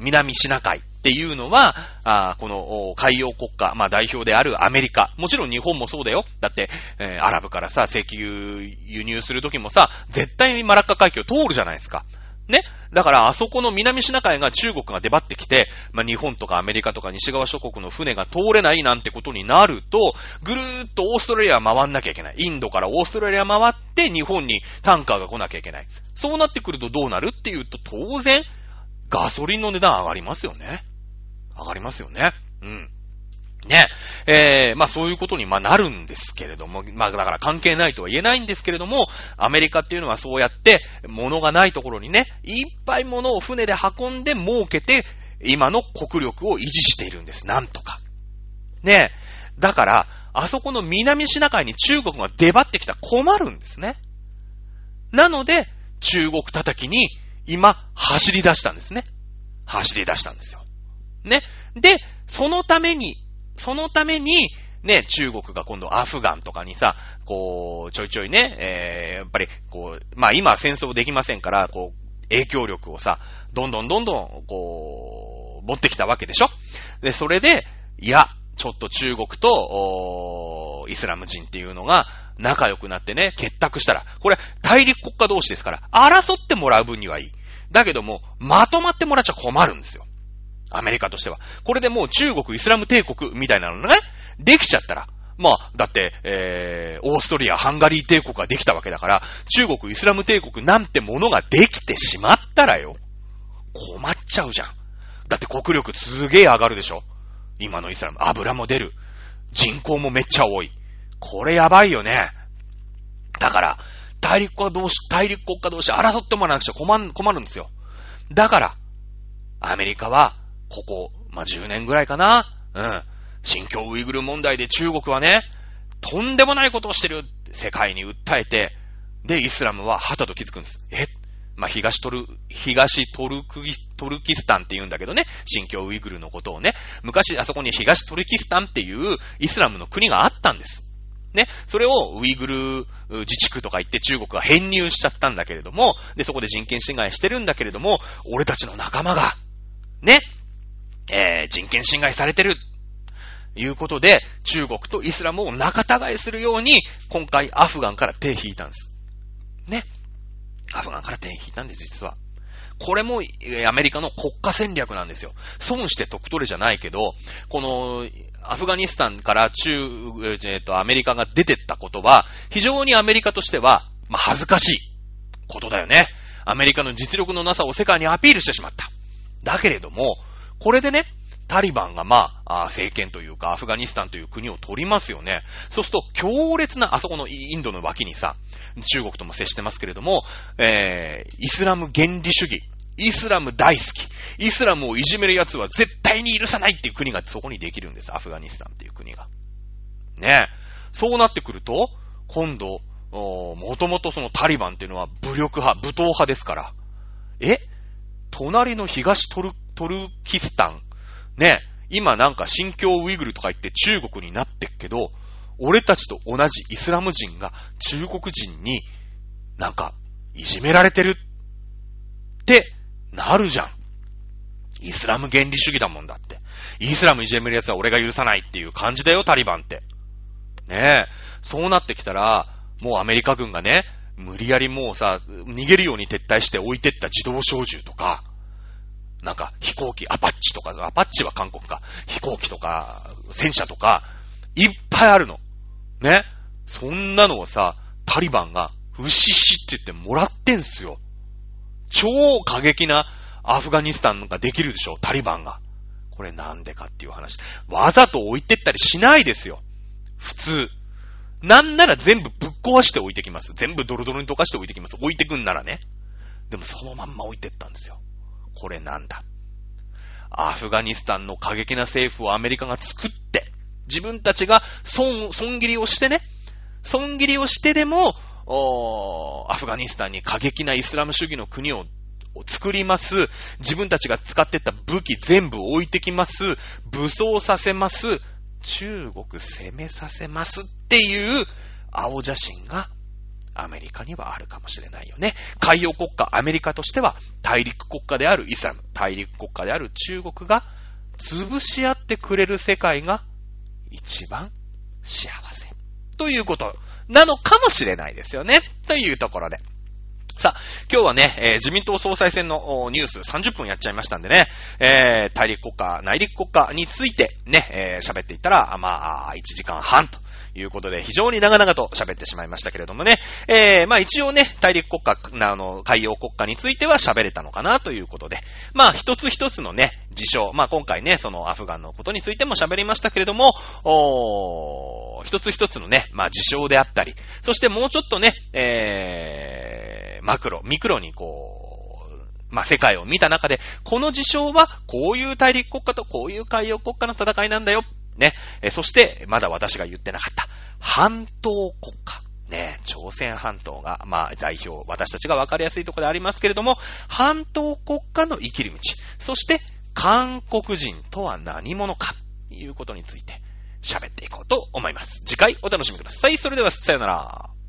南シナ海っていうのは、あこの海洋国家、まあ代表であるアメリカ。もちろん日本もそうだよ。だって、えー、アラブからさ、石油輸入するときもさ、絶対にマラッカ海峡通るじゃないですか。ね。だから、あそこの南シナ海が中国が出張ってきて、まあ、日本とかアメリカとか西側諸国の船が通れないなんてことになると、ぐるーっとオーストラリア回んなきゃいけない。インドからオーストラリア回って日本にタンカーが来なきゃいけない。そうなってくるとどうなるっていうと、当然、ガソリンの値段上がりますよね。上がりますよね。うん。ね。えー、まあそういうことにまあなるんですけれども、まあだから関係ないとは言えないんですけれども、アメリカっていうのはそうやって、物がないところにね、いっぱい物を船で運んで儲けて、今の国力を維持しているんです。なんとか。ねえ。だから、あそこの南シナ海に中国が出張ってきたら困るんですね。なので、中国叩きに今走り出したんですね。走り出したんですよ。ね。で、そのために、そのために、ね、中国が今度アフガンとかにさ、こう、ちょいちょいね、えー、やっぱり、こう、まあ今戦争できませんから、こう、影響力をさ、どんどんどんどん、こう、持ってきたわけでしょ？で、それで、いや、ちょっと中国と、イスラム人っていうのが仲良くなってね、結託したら、これ大陸国家同士ですから、争ってもらう分にはいい。だけども、まとまってもらっちゃ困るんですよ。アメリカとしては。これでもう中国、イスラム帝国みたいなのね、できちゃったら、まあ、だって、えー、オーストリア、ハンガリー帝国ができたわけだから、中国、イスラム帝国なんてものができてしまったらよ、困っちゃうじゃん。だって国力すげえ上がるでしょ今のイスラム。油も出る。人口もめっちゃ多い。これやばいよね。だから、大陸国家同士、大陸国家同士争ってもらわなくちゃ困る、困るんですよ。だから、アメリカは、ここ、まあ、10年ぐらいかな。うん。新疆ウイグル問題で中国はね、とんでもないことをしてるって世界に訴えて、で、イスラムは旗と気づくんです。え？まあ、東トル、東トルク、トルキスタンって言うんだけどね、新疆ウイグルのことをね、昔あそこに東トルキスタンっていうイスラムの国があったんです。ね、それをウイグル自治区とか言って中国が編入しちゃったんだけれども、で、そこで人権侵害してるんだけれども、俺たちの仲間が、ね、えー、人権侵害されてる。いうことで、中国とイスラムを仲違いするように、今回アフガンから手引いたんです。ね。アフガンから手引いたんです、実は。これも、アメリカの国家戦略なんですよ。損して得取れじゃないけど、この、アフガニスタンから中、えっ、と、アメリカが出てったことは、非常にアメリカとしては、まあ、恥ずかしいことだよね。アメリカの実力のなさを世界にアピールしてしまった。だけれども、これでね、タリバンがまあ、政権というか、アフガニスタンという国を取りますよね。そうすると、強烈な、あそこのインドの脇にさ、中国とも接してますけれども、えー、イスラム原理主義。イスラム大好き。イスラムをいじめる奴は絶対に許さないっていう国がそこにできるんです。アフガニスタンっていう国が。ねそうなってくると、今度、もともとそのタリバンっていうのは武力派、武闘派ですから。え？隣の東トル、トルキスタン。ね今なんか新疆ウイグルとか言って中国になってっけど、俺たちと同じイスラム人が中国人になんかいじめられてるってなるじゃん。イスラム原理主義だもんだって。イスラムいじめる奴は俺が許さないっていう感じだよ、タリバンって。ねえ。そうなってきたら、もうアメリカ軍がね、無理やりもうさ、逃げるように撤退して置いてった自動小銃とか、なんか飛行機、アパッチとか、アパッチは韓国か、飛行機とか、戦車とか、いっぱいあるの。ね？そんなのをさ、タリバンが、うししって言ってもらってんすよ。超過激なアフガニスタンができるでしょ、タリバンが。これなんでかっていう話。わざと置いてったりしないですよ。普通。なんなら全部ぶっ壊して置いてきます。全部ドロドロに溶かして置いてきます。置いてくんならね。でもそのまんま置いてったんですよ。これなんだ？アフガニスタンの過激な政府をアメリカが作って、自分たちが損、損切りをしてね、損切りをしてでも、アフガニスタンに過激なイスラム主義の国を作ります。自分たちが使ってた武器全部置いてきます。武装させます。中国攻めさせますっていう青写真がアメリカにはあるかもしれないよね。海洋国家アメリカとしては大陸国家であるイスラム、大陸国家である中国が潰し合ってくれる世界が一番幸せ。ということなのかもしれないですよね。というところで。さあ、今日はね、えー、自民党総裁選のニュース30分やっちゃいましたんでね、えー、大陸国家、内陸国家についてね、えー、喋っていったら、まあ、1時間半ということで、非常に長々と喋ってしまいましたけれどもね、えー、まあ一応ね、大陸国家、あの、海洋国家については喋れたのかなということで、まあ一つ一つのね、事象、まあ今回ね、そのアフガンのことについても喋りましたけれども、お一つ一つのね、まあ事象であったり、そしてもうちょっとね、えー、マクロ、ミクロにこう、まあ、世界を見た中で、この事象はこういう大陸国家とこういう海洋国家の戦いなんだよ。ね。えそして、まだ私が言ってなかった、半島国家。ね、朝鮮半島が、まあ、代表、私たちが分かりやすいところでありますけれども、半島国家の生きる道。そして、韓国人とは何者か、ということについて、喋っていこうと思います。次回お楽しみください。それでは、さよなら。